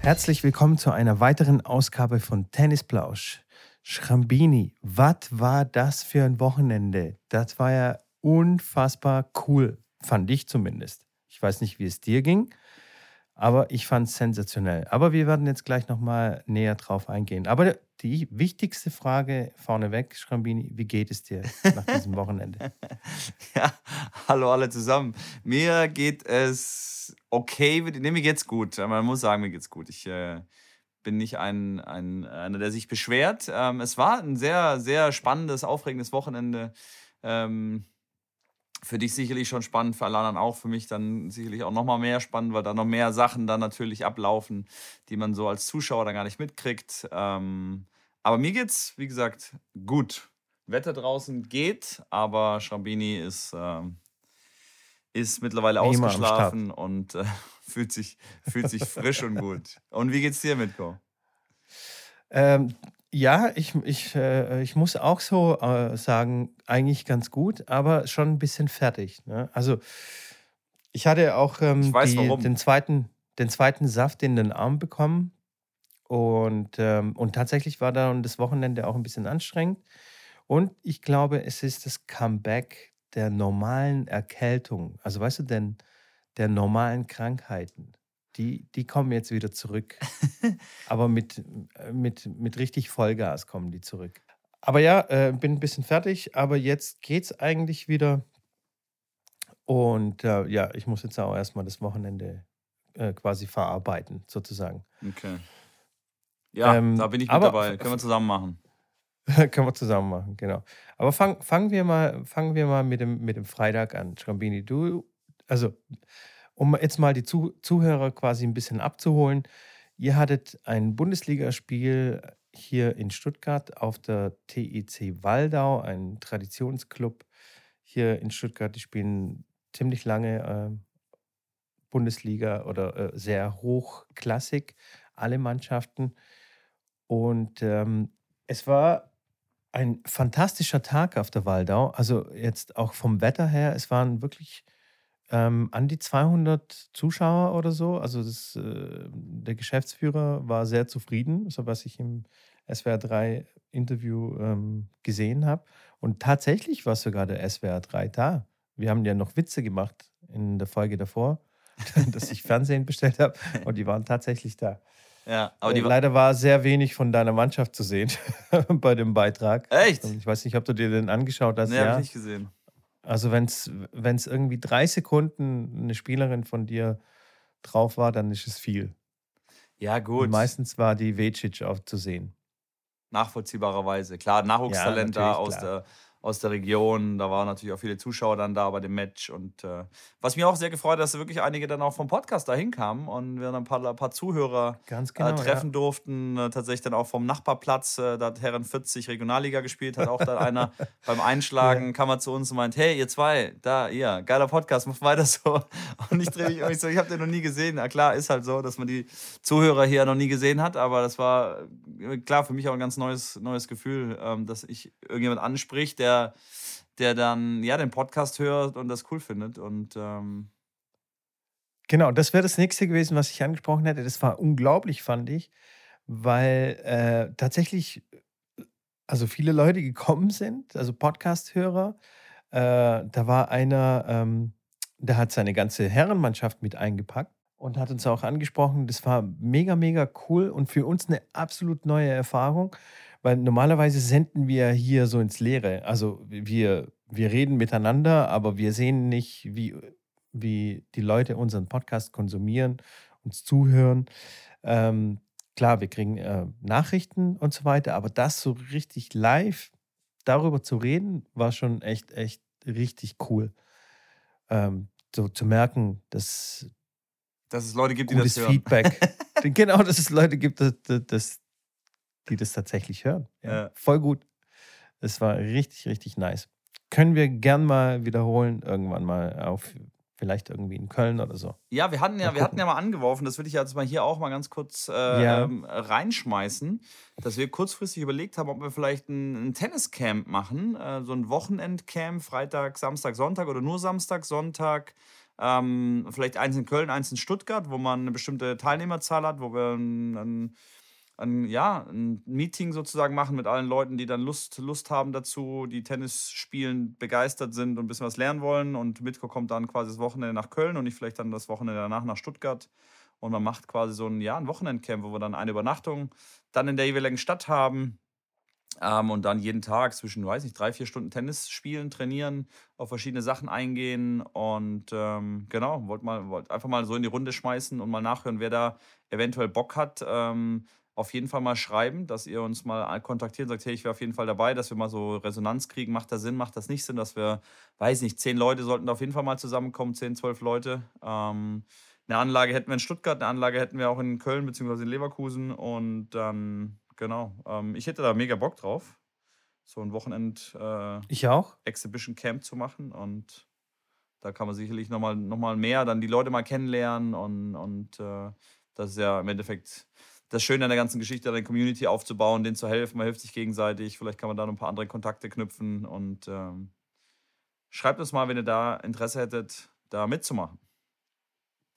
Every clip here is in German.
Herzlich willkommen zu einer weiteren Ausgabe von Tennisplausch. Schrambini, was war das für ein Wochenende? Das war ja unfassbar cool, fand ich zumindest. Ich weiß nicht, wie es dir ging, aber ich fand es sensationell. Aber wir werden jetzt gleich nochmal näher drauf eingehen. Aber die wichtigste Frage vorneweg, Schrambini, wie geht es dir nach diesem Wochenende? ja, hallo alle zusammen. Mir geht es okay, nee, mir geht's gut. Man muss sagen, mir geht's gut. Ich äh, bin nicht ein, ein, einer, der sich beschwert. Ähm, es war ein sehr, sehr spannendes, aufregendes Wochenende. Ähm, für dich sicherlich schon spannend, für alle anderen auch, für mich dann sicherlich auch nochmal mehr spannend, weil da noch mehr Sachen dann natürlich ablaufen, die man so als Zuschauer dann gar nicht mitkriegt. Ähm, aber mir geht's, wie gesagt, gut. Wetter draußen geht, aber Schrambini ist, äh, ist mittlerweile Wie ausgeschlafen und äh, fühlt, sich, fühlt sich frisch und gut. Und wie geht's dir, Mitko? Ähm, ja, ich, ich, äh, ich muss auch so äh, sagen, eigentlich ganz gut, aber schon ein bisschen fertig. Ne? Also, ich hatte auch ähm, ich weiß, die, den, zweiten, den zweiten Saft in den Arm bekommen. Und, ähm, und tatsächlich war dann das Wochenende auch ein bisschen anstrengend. Und ich glaube, es ist das Comeback der normalen Erkältung. Also, weißt du, denn der normalen Krankheiten die, die kommen jetzt wieder zurück. Aber mit, mit, mit richtig Vollgas kommen die zurück. Aber ja, äh, bin ein bisschen fertig, aber jetzt geht's eigentlich wieder. Und äh, ja, ich muss jetzt auch erstmal das Wochenende äh, quasi verarbeiten, sozusagen. Okay. Ja, ähm, da bin ich mit dabei. Können wir zusammen machen. können wir zusammen machen, genau. Aber fang, fangen wir mal, fangen wir mal mit dem, mit dem Freitag an, Schrambini. Du, also um jetzt mal die Zuhörer quasi ein bisschen abzuholen. Ihr hattet ein Bundesligaspiel hier in Stuttgart auf der TEC Waldau, ein Traditionsclub hier in Stuttgart. Die spielen ziemlich lange äh, Bundesliga oder äh, sehr hochklassig, alle Mannschaften. Und ähm, es war ein fantastischer Tag auf der Waldau. Also jetzt auch vom Wetter her, es waren wirklich ähm, an die 200 Zuschauer oder so. Also das, äh, der Geschäftsführer war sehr zufrieden, so was ich im SWR 3 Interview ähm, gesehen habe. Und tatsächlich war sogar der SWR 3 da. Wir haben ja noch Witze gemacht in der Folge davor, dass ich Fernsehen bestellt habe und die waren tatsächlich da. Ja, aber äh, Leider war sehr wenig von deiner Mannschaft zu sehen bei dem Beitrag. Echt? Ich weiß nicht, ob du dir den angeschaut hast. Nee, ja. habe ich nicht gesehen. Also wenn es irgendwie drei Sekunden eine Spielerin von dir drauf war, dann ist es viel. Ja, gut. Und meistens war die Vecic auch zu sehen. Nachvollziehbarerweise. Klar, Nachwuchstalent ja, da aus klar. der aus der Region. Da waren natürlich auch viele Zuschauer dann da bei dem Match. Und äh, was mir auch sehr gefreut hat, dass wirklich einige dann auch vom Podcast da hinkamen und wir dann ein paar, ein paar Zuhörer äh, genau, äh, treffen ja. durften. Äh, tatsächlich dann auch vom Nachbarplatz, äh, da hat Herren 40 Regionalliga gespielt, hat auch dann einer beim Einschlagen ja. kam er zu uns und meint, hey, ihr zwei, da, ihr, geiler Podcast, macht weiter so. Und ich drehe mich ich so, ich habe den noch nie gesehen. Na klar, ist halt so, dass man die Zuhörer hier noch nie gesehen hat, aber das war äh, klar für mich auch ein ganz neues, neues Gefühl, ähm, dass ich irgendjemand anspricht, der der, dann ja den Podcast hört und das cool findet. Und ähm genau, das wäre das nächste gewesen, was ich angesprochen hätte. Das war unglaublich, fand ich, weil äh, tatsächlich also viele Leute gekommen sind, also Podcast-Hörer. Äh, da war einer, ähm, der hat seine ganze Herrenmannschaft mit eingepackt und hat uns auch angesprochen. Das war mega, mega cool und für uns eine absolut neue Erfahrung. Weil normalerweise senden wir hier so ins Leere. Also wir, wir reden miteinander, aber wir sehen nicht, wie, wie die Leute unseren Podcast konsumieren, uns zuhören. Ähm, klar, wir kriegen äh, Nachrichten und so weiter, aber das so richtig live darüber zu reden, war schon echt, echt richtig cool. Ähm, so zu merken, dass, dass es Leute gibt, die das hören. Feedback. genau, dass es Leute gibt, das, das, die das tatsächlich hören. Ja, ja. Voll gut. Es war richtig, richtig nice. Können wir gern mal wiederholen, irgendwann mal auf vielleicht irgendwie in Köln oder so. Ja, wir hatten ja, wir hatten ja mal angeworfen, das würde ich jetzt mal hier auch mal ganz kurz äh, ja. ähm, reinschmeißen, dass wir kurzfristig überlegt haben, ob wir vielleicht ein, ein Tenniscamp machen, äh, so ein Wochenendcamp, Freitag, Samstag, Sonntag oder nur Samstag, Sonntag Ähm, vielleicht eins in Köln, eins in Stuttgart, wo man eine bestimmte Teilnehmerzahl hat, wo wir ein, ein, ein, ja, ein Meeting sozusagen machen mit allen Leuten, die dann Lust, Lust haben dazu, die Tennis spielen, begeistert sind und ein bisschen was lernen wollen. Und Mitko kommt dann quasi das Wochenende nach Köln und ich vielleicht dann das Wochenende danach nach Stuttgart. Und man macht quasi so ein, ja, ein Wochenendcamp, wo wir dann eine Übernachtung dann in der jeweiligen Stadt haben. Ähm, und dann jeden Tag zwischen, weiß nicht, drei, vier Stunden Tennis spielen, trainieren, auf verschiedene Sachen eingehen. Und ähm, genau, wollte mal wollt einfach mal so in die Runde schmeißen und mal nachhören, wer da eventuell Bock hat. Ähm, auf jeden Fall mal schreiben, dass ihr uns mal kontaktiert und sagt, hey, ich wäre auf jeden Fall dabei, dass wir mal so Resonanz kriegen. Macht das Sinn, macht das nicht Sinn, dass wir, weiß nicht, zehn Leute sollten da auf jeden Fall mal zusammenkommen, zehn, zwölf Leute. Ähm, eine Anlage hätten wir in Stuttgart, eine Anlage hätten wir auch in Köln bzw. in Leverkusen und dann, genau. Ähm, ich hätte da mega Bock drauf, so ein Wochenend äh, ich auch. Exhibition Camp zu machen und da kann man sicherlich nochmal noch mal mehr dann die Leute mal kennenlernen und, und äh, das ist ja im Endeffekt das Schöne an der ganzen Geschichte, eine Community aufzubauen, denen zu helfen, man hilft sich gegenseitig, vielleicht kann man da noch ein paar andere Kontakte knüpfen und ähm, schreibt uns mal, wenn ihr da Interesse hättet, da mitzumachen.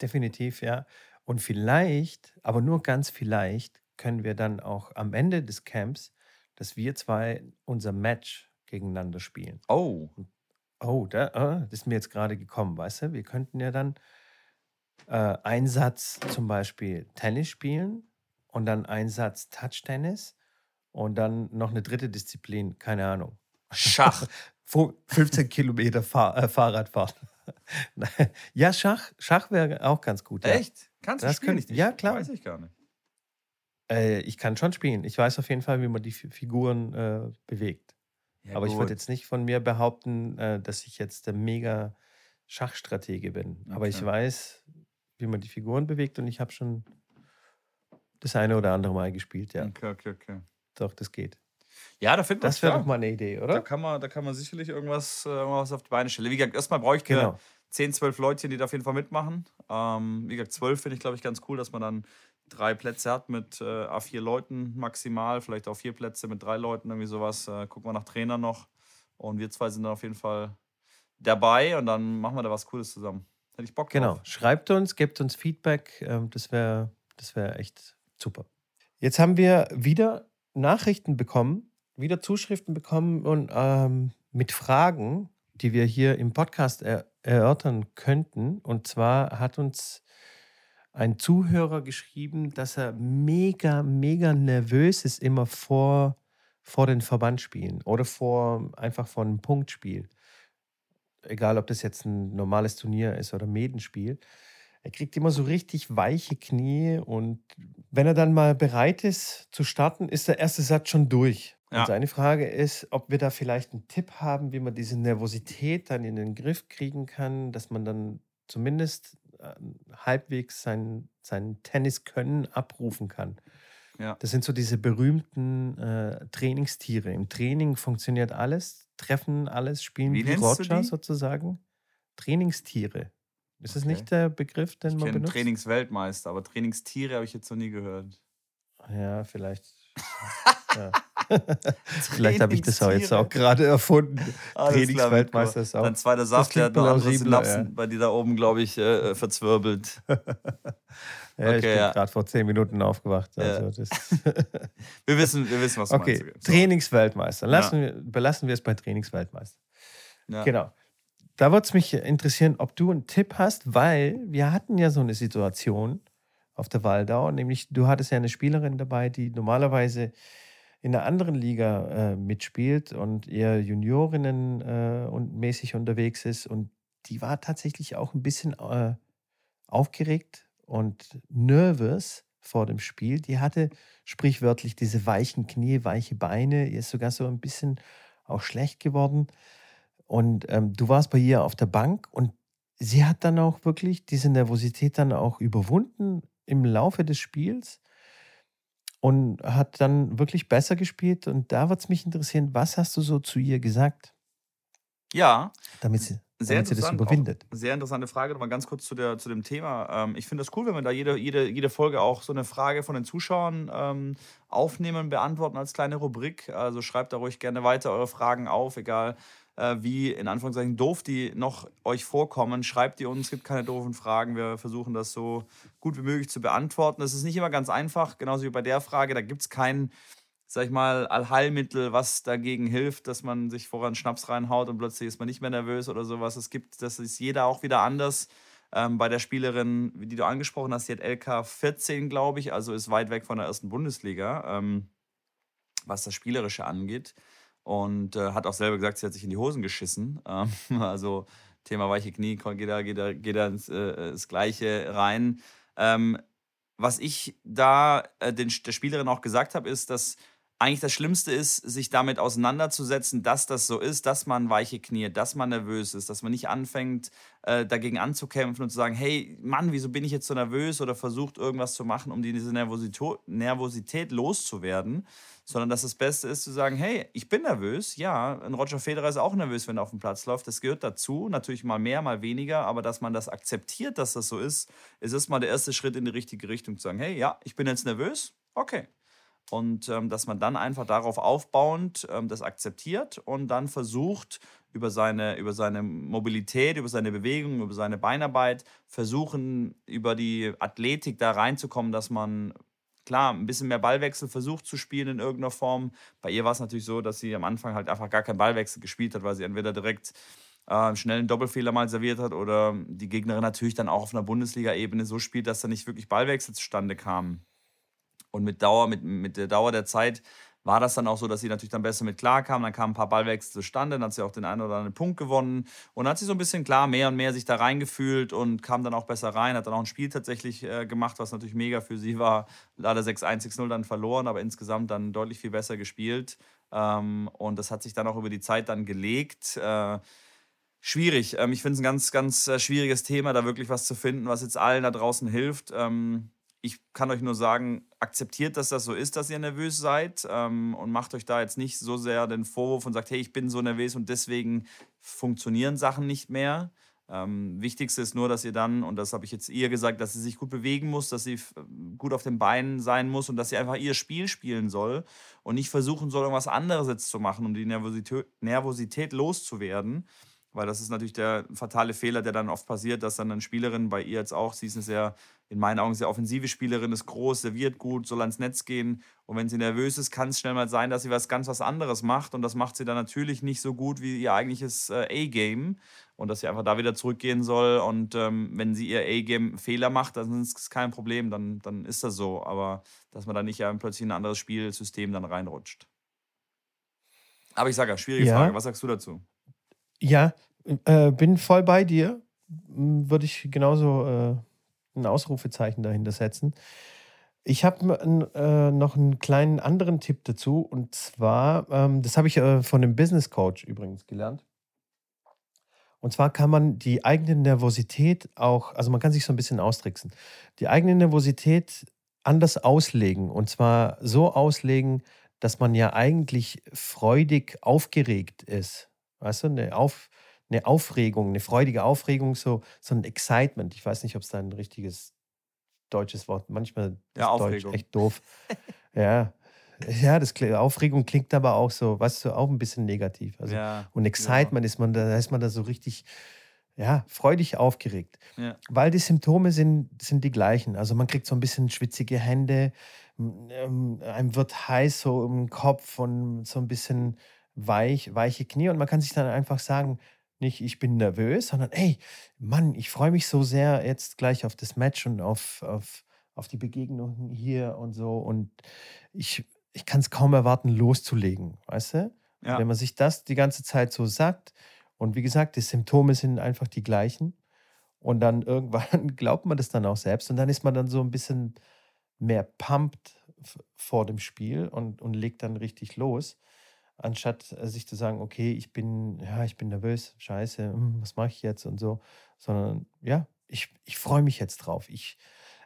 Definitiv, ja. Und vielleicht, aber nur ganz vielleicht, können wir dann auch am Ende des Camps, dass wir zwei unser Match gegeneinander spielen. Oh. Oh, da, ah, das ist mir jetzt gerade gekommen, weißt du? Wir könnten ja dann äh, einen Satz zum Beispiel Tennis spielen und dann einen Satz Touch-Tennis und dann noch eine dritte Disziplin, keine Ahnung. Schach. 15 Kilometer Fahr äh, Fahrradfahren. ja, Schach, Schach wäre auch ganz gut. Ja. Echt? Kannst du das spielen? Kann, ja, klar. Weiß ich gar nicht. Äh, ich kann schon spielen. Ich weiß auf jeden Fall, wie man die Figuren äh, bewegt. Ja, Aber gut. ich würde jetzt nicht von mir behaupten, äh, dass ich jetzt der mega Schachstratege bin. Okay. Aber ich weiß, wie man die Figuren bewegt und ich habe schon das eine oder andere Mal gespielt, ja. Okay, okay, okay. Doch, das geht. Ja, da findet Das wäre doch mal eine Idee, oder? Da kann man, da kann man sicherlich irgendwas, äh, irgendwas auf die Beine stellen. Wie gesagt, erstmal brauche ich genau. 10, 12 Leute, die da auf jeden Fall mitmachen. Ähm, wie gesagt, 12 finde ich, glaube ich, ganz cool, dass man dann drei Plätze hat mit äh, A4 Leuten maximal, vielleicht auch vier Plätze mit drei Leuten, irgendwie sowas. Äh, gucken wir nach Trainer noch. Und wir zwei sind dann auf jeden Fall dabei und dann machen wir da was Cooles zusammen. Hätte ich Bock drauf. Genau. Schreibt uns, gebt uns Feedback. Ähm, das wäre das wär echt super. Jetzt haben wir wieder Nachrichten bekommen, wieder Zuschriften bekommen und ähm, mit Fragen, die wir hier im Podcast er erörtern könnten. Und zwar hat uns ein Zuhörer geschrieben, dass er mega, mega nervös ist immer vor, vor den Verbandspielen oder vor einfach vor einem Punktspiel. Egal, ob das jetzt ein normales Turnier ist oder Medenspiel. Er kriegt immer so richtig weiche Knie und wenn er dann mal bereit ist zu starten, ist der erste Satz schon durch. Ja. Und seine Frage ist, ob wir da vielleicht einen Tipp haben, wie man diese Nervosität dann in den Griff kriegen kann, dass man dann zumindest äh, halbwegs sein, sein Tenniskönnen abrufen kann. Ja. Das sind so diese berühmten äh, Trainingstiere. Im Training funktioniert alles, treffen alles, spielen wie, wie Roger sozusagen. Trainingstiere. Ist das okay. nicht der Begriff, den ich man benutzt? Trainingsweltmeister, aber Trainingstiere habe ich jetzt noch nie gehört. Ja, vielleicht. ja. vielleicht habe ich das auch jetzt auch gerade erfunden. Trainingsweltmeister ist auch. Dein zweiter Saft, der hat noch andere Synapsen ja. bei dir da oben, glaube ich, äh, verzwirbelt. ja, okay, ich bin ja. gerade vor zehn Minuten aufgewacht. Also wir, wissen, wir wissen, was du okay. meinst. So. Trainingsweltmeister. Lassen wir, belassen wir es bei Trainingsweltmeister. Genau da würde es mich interessieren, ob du einen Tipp hast, weil wir hatten ja so eine Situation auf der Waldau, nämlich du hattest ja eine Spielerin dabei, die normalerweise in einer anderen Liga äh, mitspielt und eher Juniorinnen äh, und mäßig unterwegs ist und die war tatsächlich auch ein bisschen äh, aufgeregt und nervös vor dem Spiel. Die hatte sprichwörtlich diese weichen Knie, weiche Beine, ihr ist sogar so ein bisschen auch schlecht geworden. Und ähm, du warst bei ihr auf der Bank und sie hat dann auch wirklich diese Nervosität dann auch überwunden im Laufe des Spiels und hat dann wirklich besser gespielt. Und da würde es mich interessieren, was hast du so zu ihr gesagt? Ja. Damit sie sehr damit sie das überwindet. sehr interessante Frage. Nochmal ganz kurz zu, der, zu dem Thema. Ähm, ich finde das cool, wenn wir da jede, jede, jede Folge auch so eine Frage von den Zuschauern ähm, aufnehmen, beantworten als kleine Rubrik. Also schreibt da ruhig gerne weiter eure Fragen auf, egal äh, wie in Anführungszeichen doof die noch euch vorkommen. Schreibt die uns, es gibt keine doofen Fragen. Wir versuchen das so gut wie möglich zu beantworten. Das ist nicht immer ganz einfach, genauso wie bei der Frage. Da gibt es keinen sag ich mal, Allheilmittel, was dagegen hilft, dass man sich voran Schnaps reinhaut und plötzlich ist man nicht mehr nervös oder sowas. Es gibt, das ist jeder auch wieder anders. Ähm, bei der Spielerin, die du angesprochen hast, die hat LK 14, glaube ich, also ist weit weg von der ersten Bundesliga, ähm, was das Spielerische angeht. Und äh, hat auch selber gesagt, sie hat sich in die Hosen geschissen. Ähm, also Thema weiche Knie, geht da, geht da, geht da ins, äh, ins Gleiche rein. Ähm, was ich da äh, den, der Spielerin auch gesagt habe, ist, dass eigentlich das Schlimmste ist, sich damit auseinanderzusetzen, dass das so ist, dass man weiche Knie, dass man nervös ist, dass man nicht anfängt, äh, dagegen anzukämpfen und zu sagen, hey Mann, wieso bin ich jetzt so nervös oder versucht irgendwas zu machen, um diese Nervosität, loszuwerden, sondern dass das Beste ist zu sagen, hey, ich bin nervös, ja, ein Roger Federer ist auch nervös, wenn er auf dem Platz läuft, das gehört dazu, natürlich mal mehr, mal weniger, aber dass man das akzeptiert, dass das so ist, ist erstmal der erste Schritt in die richtige Richtung zu sagen, hey, ja, ich bin jetzt nervös, okay, und ähm, dass man dann einfach darauf aufbauend ähm, das akzeptiert und dann versucht, über seine, über seine Mobilität, über seine Bewegung, über seine Beinarbeit, versuchen, über die Athletik da reinzukommen, dass man klar ein bisschen mehr Ballwechsel versucht zu spielen in irgendeiner Form. Bei ihr war es natürlich so, dass sie am Anfang halt einfach gar keinen Ballwechsel gespielt hat, weil sie entweder direkt äh, schnell einen Doppelfehler mal serviert hat oder die Gegnerin natürlich dann auch auf einer Bundesliga-Ebene so spielt, dass da nicht wirklich Ballwechsel zustande kam. Und mit Dauer, mit, mit der Dauer der Zeit war das dann auch so, dass sie natürlich dann besser mit klar kam. Dann kamen ein paar Ballwechsel zustande, dann hat sie auch den einen oder anderen Punkt gewonnen und hat sich so ein bisschen klar mehr und mehr sich da reingefühlt und kam dann auch besser rein, hat dann auch ein Spiel tatsächlich äh, gemacht, was natürlich mega für sie war. Leider 6-1, 6-0 dann verloren, aber insgesamt dann deutlich viel besser gespielt. Ähm, und das hat sich dann auch über die Zeit dann gelegt. Äh, schwierig. Ähm, ich finde es ein ganz, ganz äh, schwieriges Thema, da wirklich was zu finden, was jetzt allen da draußen hilft. Ähm, ich kann euch nur sagen, akzeptiert, dass das so ist, dass ihr nervös seid ähm, und macht euch da jetzt nicht so sehr den Vorwurf und sagt, hey, ich bin so nervös und deswegen funktionieren Sachen nicht mehr. Ähm, Wichtigste ist nur, dass ihr dann, und das habe ich jetzt ihr gesagt, dass sie sich gut bewegen muss, dass sie gut auf den Beinen sein muss und dass sie einfach ihr Spiel spielen soll und nicht versuchen soll, irgendwas anderes jetzt zu machen, um die Nervosität, Nervosität loszuwerden. Weil das ist natürlich der fatale Fehler, der dann oft passiert, dass dann eine Spielerin bei ihr jetzt auch, sie ist eine sehr, in meinen Augen sehr offensive Spielerin, ist groß, serviert gut, soll ans Netz gehen. Und wenn sie nervös ist, kann es schnell mal sein, dass sie was ganz was anderes macht. Und das macht sie dann natürlich nicht so gut wie ihr eigentliches äh, A-Game. Und dass sie einfach da wieder zurückgehen soll. Und ähm, wenn sie ihr A-Game Fehler macht, dann ist es kein Problem, dann, dann ist das so. Aber dass man dann nicht ja plötzlich in ein anderes Spielsystem dann reinrutscht. Aber ich sage ja, schwierige ja. Frage. Was sagst du dazu? Ja, äh, bin voll bei dir. Würde ich genauso äh, ein Ausrufezeichen dahinter setzen. Ich habe äh, noch einen kleinen anderen Tipp dazu. Und zwar, ähm, das habe ich äh, von dem Business Coach übrigens gelernt. Und zwar kann man die eigene Nervosität auch, also man kann sich so ein bisschen austricksen, die eigene Nervosität anders auslegen. Und zwar so auslegen, dass man ja eigentlich freudig aufgeregt ist. Weißt du, eine, Auf, eine Aufregung, eine freudige Aufregung, so, so ein Excitement. Ich weiß nicht, ob es da ein richtiges deutsches Wort, manchmal ist ja, Deutsch echt doof. ja, ja, das Aufregung klingt aber auch so, weißt du, auch ein bisschen negativ. Also, ja, und Excitement ja. ist man, da ist man da so richtig, ja, freudig aufgeregt. Ja. Weil die Symptome sind, sind die gleichen. Also man kriegt so ein bisschen schwitzige Hände, ähm, einem wird heiß so im Kopf und so ein bisschen weich, weiche Knie und man kann sich dann einfach sagen, nicht ich bin nervös, sondern ey, Mann, ich freue mich so sehr jetzt gleich auf das Match und auf, auf, auf die Begegnung hier und so und ich, ich kann es kaum erwarten, loszulegen, weißt du? Ja. Wenn man sich das die ganze Zeit so sagt und wie gesagt, die Symptome sind einfach die gleichen und dann irgendwann glaubt man das dann auch selbst und dann ist man dann so ein bisschen mehr pumped vor dem Spiel und, und legt dann richtig los anstatt äh, sich zu sagen, okay, ich bin, ja, ich bin nervös, scheiße, hm, was mache ich jetzt und so, sondern ja, ich, ich freue mich jetzt drauf. Ich,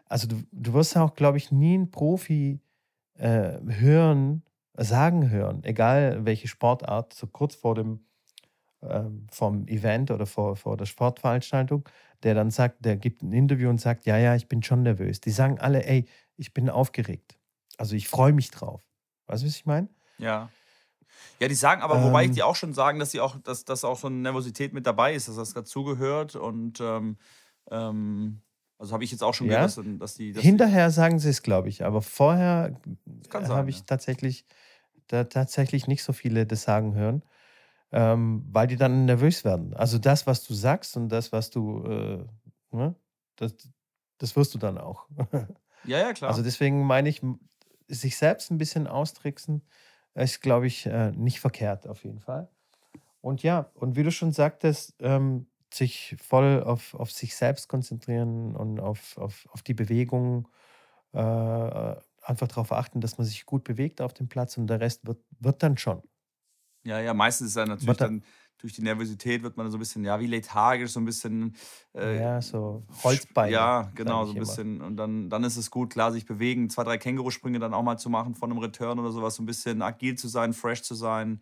also du, du wirst auch, glaube ich, nie einen Profi äh, hören, sagen hören, egal welche Sportart, so kurz vor dem ähm, vom Event oder vor, vor der Sportveranstaltung, der dann sagt, der gibt ein Interview und sagt, ja, ja, ich bin schon nervös. Die sagen alle, ey, ich bin aufgeregt. Also ich freue mich drauf. Weißt du, was ich meine? Ja. Ja, die sagen aber, wobei ich ähm. die auch schon sagen, dass sie auch, dass, dass auch so eine Nervosität mit dabei ist, dass das dazugehört und ähm, ähm, also habe ich jetzt auch schon ja. gehört, dass, dass die. Dass Hinterher sagen sie es, glaube ich, aber vorher habe ich ja. tatsächlich, da, tatsächlich nicht so viele das sagen hören, ähm, weil die dann nervös werden. Also das, was du sagst und das, was du, äh, ne, das, das wirst du dann auch. Ja, ja, klar. Also deswegen meine ich, sich selbst ein bisschen austricksen, ist, glaube ich, äh, nicht verkehrt auf jeden Fall. Und ja, und wie du schon sagtest, ähm, sich voll auf, auf sich selbst konzentrieren und auf, auf, auf die Bewegung, äh, einfach darauf achten, dass man sich gut bewegt auf dem Platz und der Rest wird, wird dann schon. Ja, ja, meistens ist er natürlich dann, durch die Nervosität wird man so ein bisschen, ja, wie lethargisch, so ein bisschen. Äh, ja, so Holzbein. Ja, genau, so ein bisschen. Immer. Und dann, dann ist es gut, klar, sich bewegen, zwei, drei Kängurusprünge dann auch mal zu machen von einem Return oder sowas, so ein bisschen agil zu sein, fresh zu sein,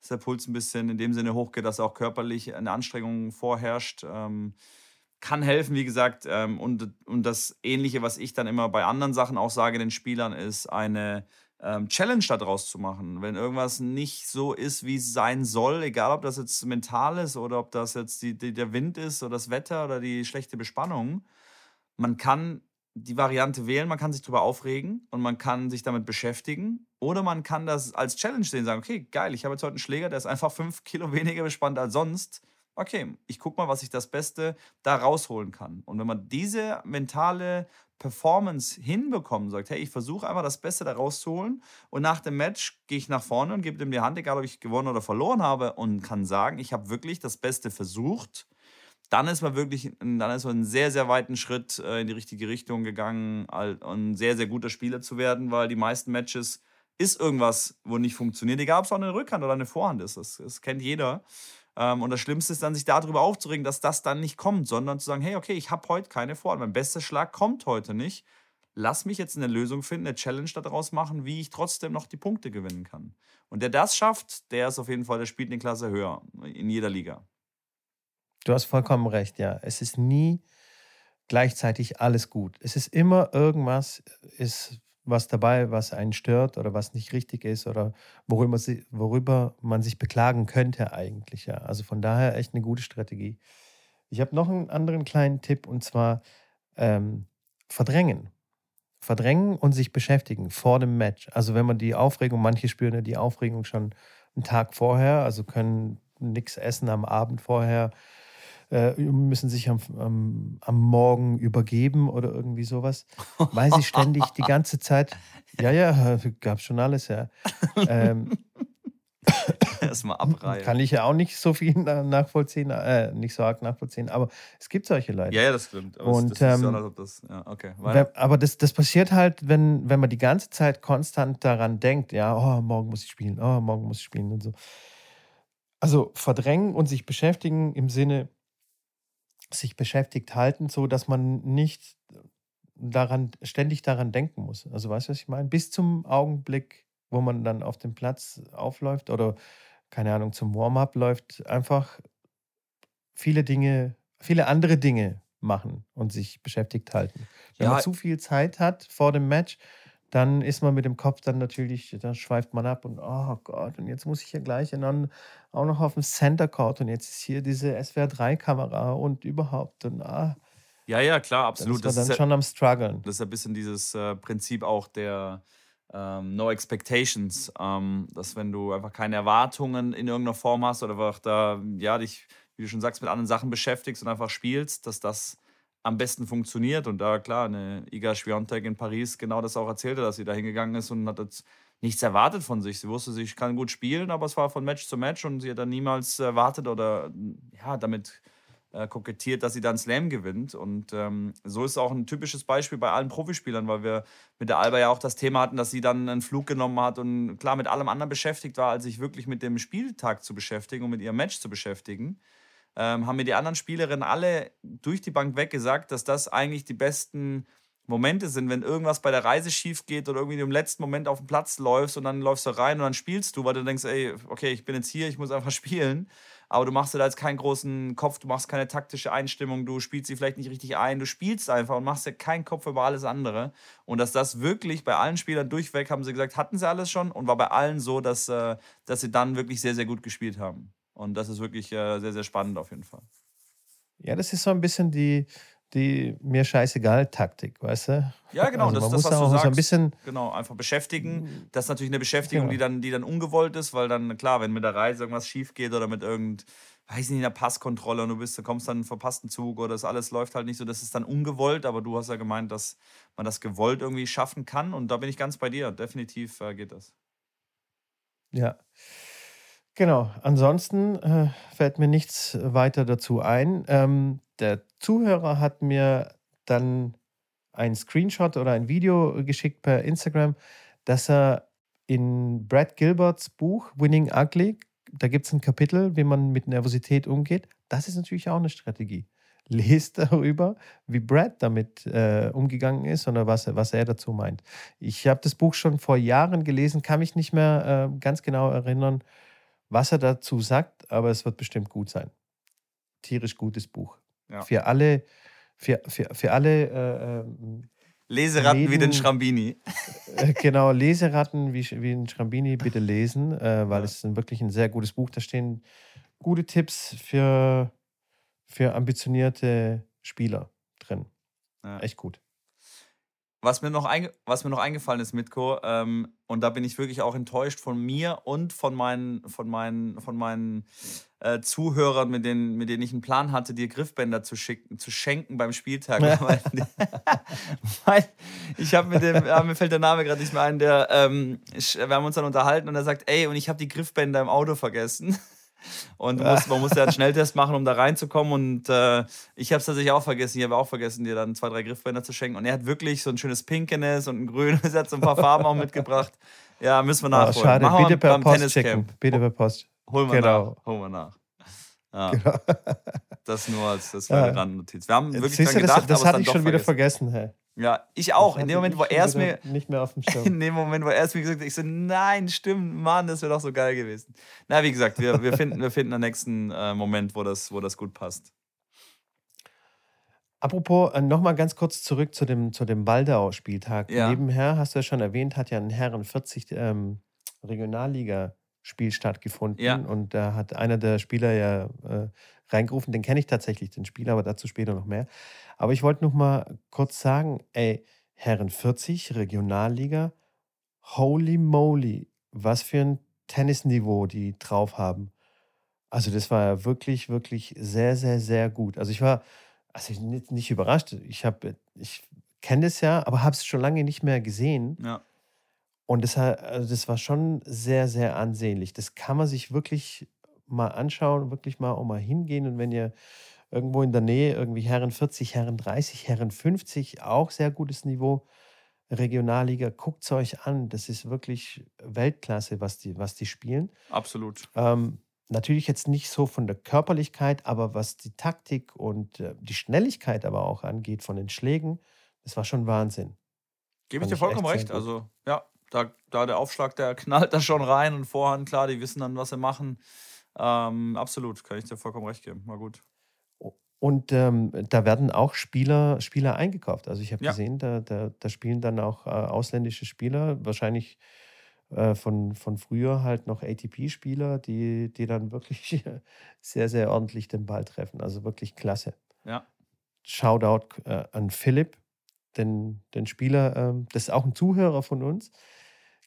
dass der Puls ein bisschen in dem Sinne hochgeht, dass auch körperlich eine Anstrengung vorherrscht. Ähm, kann helfen, wie gesagt. Ähm, und, und das Ähnliche, was ich dann immer bei anderen Sachen auch sage den Spielern, ist eine ähm, Challenge daraus zu machen. Wenn irgendwas nicht so ist, wie es sein soll, egal ob das jetzt mental ist oder ob das jetzt die, die, der Wind ist oder das Wetter oder die schlechte Bespannung, man kann die Variante wählen, man kann sich darüber aufregen und man kann sich damit beschäftigen. Oder man kann das als Challenge sehen, sagen, okay, geil, ich habe jetzt heute einen Schläger, der ist einfach fünf Kilo weniger bespannt als sonst. Okay, ich gucke mal, was ich das Beste da rausholen kann. Und wenn man diese mentale Performance hinbekommen, sagt, hey, ich versuche einfach das Beste da rauszuholen und nach dem Match gehe ich nach vorne und gebe dem die Hand, egal ob ich gewonnen oder verloren habe und kann sagen, ich habe wirklich das Beste versucht, dann ist man wirklich, dann ist man einen sehr, sehr weiten Schritt äh, in die richtige Richtung gegangen ein sehr, sehr guter Spieler zu werden, weil die meisten Matches ist irgendwas, wo nicht funktioniert, egal ob es auch eine Rückhand oder eine Vorhand ist, das, das kennt jeder. Ähm, und das Schlimmste ist dann, sich darüber aufzuregen, dass das dann nicht kommt, sondern zu sagen, hey, okay, ich habe heute keine Vorhand. Mein bester Schlag kommt heute nicht. Lass mich jetzt eine Lösung finden, eine Challenge daraus machen, wie ich trotzdem noch die Punkte gewinnen kann. Und der das schafft, der ist auf jeden Fall, der spielt eine Klasse höher in jeder Liga. Du hast vollkommen recht, ja. Es ist nie gleichzeitig alles gut. Es ist immer irgendwas, ist was dabei, was einen stört oder was nicht richtig ist oder worüber, sie, worüber man sich beklagen könnte eigentlich. Ja. Also von daher echt eine gute Strategie. Ich habe noch einen anderen kleinen Tipp und zwar ähm, verdrängen. Verdrängen und sich beschäftigen vor dem Match. Also wenn man die Aufregung, manche spüren ja die Aufregung schon einen Tag vorher, also können nichts essen am Abend vorher, äh, müssen sich am, am, am, Morgen übergeben oder irgendwie sowas, weil sie ständig die ganze Zeit, ja, ja, gab schon alles, ja. Ähm, Erstmal abreihen. Kann ich ja auch nicht so viel nachvollziehen, äh, nicht so arg nachvollziehen, aber es gibt solche Leute. Ja, ja, das stimmt. Aber Und, das ähm, so, das, ja, okay. Aber das, das passiert halt, wenn, wenn man die ganze Zeit konstant daran denkt, ja, oh, morgen muss ich spielen, oh, morgen muss ich spielen und so. Also verdrängen und sich beschäftigen im Sinne, sich beschäftigt halten, so dass man nicht daran, ständig daran denken muss. Also weißt du, was ich meine? Bis zum Augenblick, wo man dann auf dem Platz aufläuft oder keine Ahnung, zum Warm-up läuft, einfach viele Dinge, viele andere Dinge machen und sich beschäftigt halten. Wenn ja. man zu viel Zeit hat vor dem Match, dann ist man mit dem Kopf dann natürlich, dann schweift man ab und oh Gott, und jetzt muss ich ja gleich dann auch noch auf dem Center Court und jetzt ist hier diese SWR3-Kamera und überhaupt und ah. Ja, ja, klar, absolut. Dann ist das dann ist schon ja, am struggeln. Das ist ein bisschen dieses äh, Prinzip auch der ähm, No Expectations, ähm, dass wenn du einfach keine Erwartungen in irgendeiner Form hast oder einfach da, ja, dich, wie du schon sagst, mit anderen Sachen beschäftigst und einfach spielst, dass das am besten funktioniert. Und da, klar, eine Iga Swiatek in Paris genau das auch erzählte, dass sie da hingegangen ist und hat jetzt nichts erwartet von sich. Sie wusste, sie kann gut spielen, aber es war von Match zu Match und sie hat dann niemals erwartet oder ja, damit äh, kokettiert, dass sie dann Slam gewinnt. Und ähm, so ist auch ein typisches Beispiel bei allen Profispielern, weil wir mit der Alba ja auch das Thema hatten, dass sie dann einen Flug genommen hat und klar mit allem anderen beschäftigt war, als sich wirklich mit dem Spieltag zu beschäftigen und mit ihrem Match zu beschäftigen ähm, haben mir die anderen Spielerinnen alle durch die Bank weg gesagt, dass das eigentlich die besten Momente sind, wenn irgendwas bei der Reise schief geht oder irgendwie im letzten Moment auf den Platz läufst und dann läufst du rein und dann spielst du, weil du denkst, ey, okay, ich bin jetzt hier, ich muss einfach spielen. Aber du machst dir da jetzt keinen großen Kopf, du machst keine taktische Einstimmung, du spielst sie vielleicht nicht richtig ein, du spielst einfach und machst dir keinen Kopf über alles andere. Und dass das wirklich bei allen Spielern durchweg, haben sie gesagt, hatten sie alles schon und war bei allen so, dass, äh, dass sie dann wirklich sehr, sehr gut gespielt haben. Und das ist wirklich äh, sehr, sehr spannend auf jeden Fall. Ja, das ist so ein bisschen die, die mir scheißegal Taktik, weißt du? Ja, genau, Also das das, muss was du auch so sagst. ein bisschen, Genau, einfach beschäftigen. Das ist natürlich eine Beschäftigung, Genau. die, dann, die dann ungewollt ist, weil dann, klar, wenn mit der Reise irgendwas schief geht oder mit irgend, weiß nicht, einer Passkontrolle und du bist, du kommst dann einen verpassten Zug oder das alles läuft halt nicht so, das ist dann ungewollt, aber du hast ja gemeint, dass man das gewollt irgendwie schaffen kann und da bin ich ganz bei dir. Definitiv äh, geht das. ja. Genau. Ansonsten äh, fällt mir nichts weiter dazu ein. Ähm, der Zuhörer hat mir dann einen Screenshot oder ein Video geschickt per Instagram, dass er in Brad Gilberts Buch Winning Ugly, da gibt es ein Kapitel, wie man mit Nervosität umgeht. Das ist natürlich auch eine Strategie. Lest darüber, wie Brad damit äh, umgegangen ist oder was, er- was er dazu meint. Ich habe das Buch schon vor Jahren gelesen, kann mich nicht mehr äh, ganz genau erinnern, was er dazu sagt, aber es wird bestimmt gut sein. Tierisch gutes Buch. Ja. Für alle, für, für, für alle äh, ähm, Leseratten wie den Schrambini. äh, genau, Leseratten wie, wie ein Schrambini bitte lesen, äh, weil Ja. es ist wirklich ein sehr gutes Buch. Da stehen gute Tipps für, für ambitionierte Spieler drin. Ja. Echt gut. Was mir noch, was mir noch eingefallen ist, Mitko, ähm, und da bin ich wirklich auch enttäuscht von mir und von meinen, von meinen, von meinen äh, Zuhörern, mit denen, mit denen ich einen Plan hatte, dir Griffbänder zu, schicken, zu schenken beim Spieltag. weil, weil ich habe mit dem, ja, mir fällt der Name gerade nicht mehr ein, der, ähm, ich, wir haben uns dann unterhalten und er sagt, ey, und ich habe die Griffbänder im Auto vergessen. Und du musst, man musste ja einen Schnelltest machen, um da reinzukommen. Und äh, ich habe es tatsächlich auch vergessen. Ich habe auch vergessen, dir dann zwei, drei Griffbänder zu schenken. Und er hat wirklich so ein schönes Pinkenes und ein grünes, er hat so ein paar Farben auch mitgebracht. Ja, müssen wir Ah, nachholen. schade, Machen bitte per Post checken. Bitte per Post. Holen wir Genau. nach. Holen wir nach. Ja, Genau. das nur als das war eine Ja. Randnotiz. Wir haben wirklich dran gedacht, das, das hatte ich schon wieder vergessen. vergessen. Hey. Ja, ich auch. Das In dem Moment, wo er es mir Nicht mehr auf dem Schirm. in dem Moment, wo er es mir gesagt hat, ich so, nein, stimmt, Mann, das wäre doch so geil gewesen. Na, wie gesagt, wir, wir, finden, wir finden einen nächsten äh, Moment, wo das, wo das gut passt. Apropos, äh, nochmal ganz kurz zurück zu dem, zu dem Waldau-Spieltag. Ja. Nebenher, hast du ja schon erwähnt, hat ja ein Herren 40 ähm, Regionalliga-Spiel stattgefunden. Ja. Und da hat einer der Spieler ja äh, reingerufen, den kenne ich tatsächlich, den Spieler, aber dazu später noch mehr. Aber ich wollte noch mal kurz sagen, ey, Herren 40, Regionalliga, holy moly, was für ein Tennisniveau die drauf haben. Also das war ja wirklich, wirklich sehr, sehr, sehr gut. Also ich war, also ich nicht, nicht überrascht. Ich habe, ich kenne das ja, aber habe es schon lange nicht mehr gesehen. Ja. Und das, also das war schon sehr, sehr ansehnlich. Das kann man sich wirklich mal anschauen, wirklich mal auch mal hingehen. Und wenn ihr irgendwo in der Nähe irgendwie Herren 40, Herren 30, Herren 50, auch sehr gutes Niveau, Regionalliga, guckt es euch an. Das ist wirklich Weltklasse, was die, was die spielen. Absolut. Ähm, natürlich jetzt nicht so von der Körperlichkeit, aber was die Taktik und äh, die Schnelligkeit aber auch angeht von den Schlägen, das war schon Wahnsinn. Gebe ich dir vollkommen echt recht. Also, ja, da, da der Aufschlag, der knallt da schon rein und Vorhand, klar, die wissen dann, was sie machen. Ähm, absolut, kann ich dir vollkommen recht geben. War gut. Und ähm, da werden auch Spieler, Spieler eingekauft. Also ich habe Ja. gesehen, da, da, da spielen dann auch äh, ausländische Spieler, wahrscheinlich äh, von, von früher halt noch ATP-Spieler, die, die dann wirklich sehr, sehr ordentlich den Ball treffen. Also wirklich klasse. Ja. Shoutout äh, an Philipp, den, den Spieler, ähm, das ist auch ein Zuhörer von uns.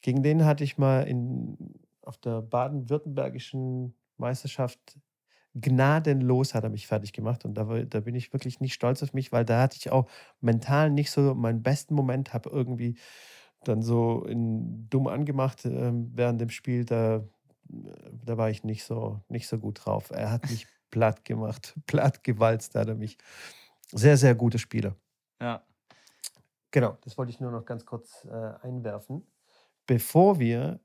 Gegen den hatte ich mal in, auf der baden-württembergischen Meisterschaft gnadenlos hat er mich fertig gemacht und da, da bin ich wirklich nicht stolz auf mich, weil da hatte ich auch mental nicht so meinen besten Moment, habe irgendwie dann so in, dumm angemacht ähm, während dem Spiel, da, da war ich nicht so, nicht so gut drauf. Er hat mich platt gemacht, platt gewalzt hat er mich. Sehr, sehr guter Spieler. Ja. Genau, das wollte ich nur noch ganz kurz äh, einwerfen. Bevor wir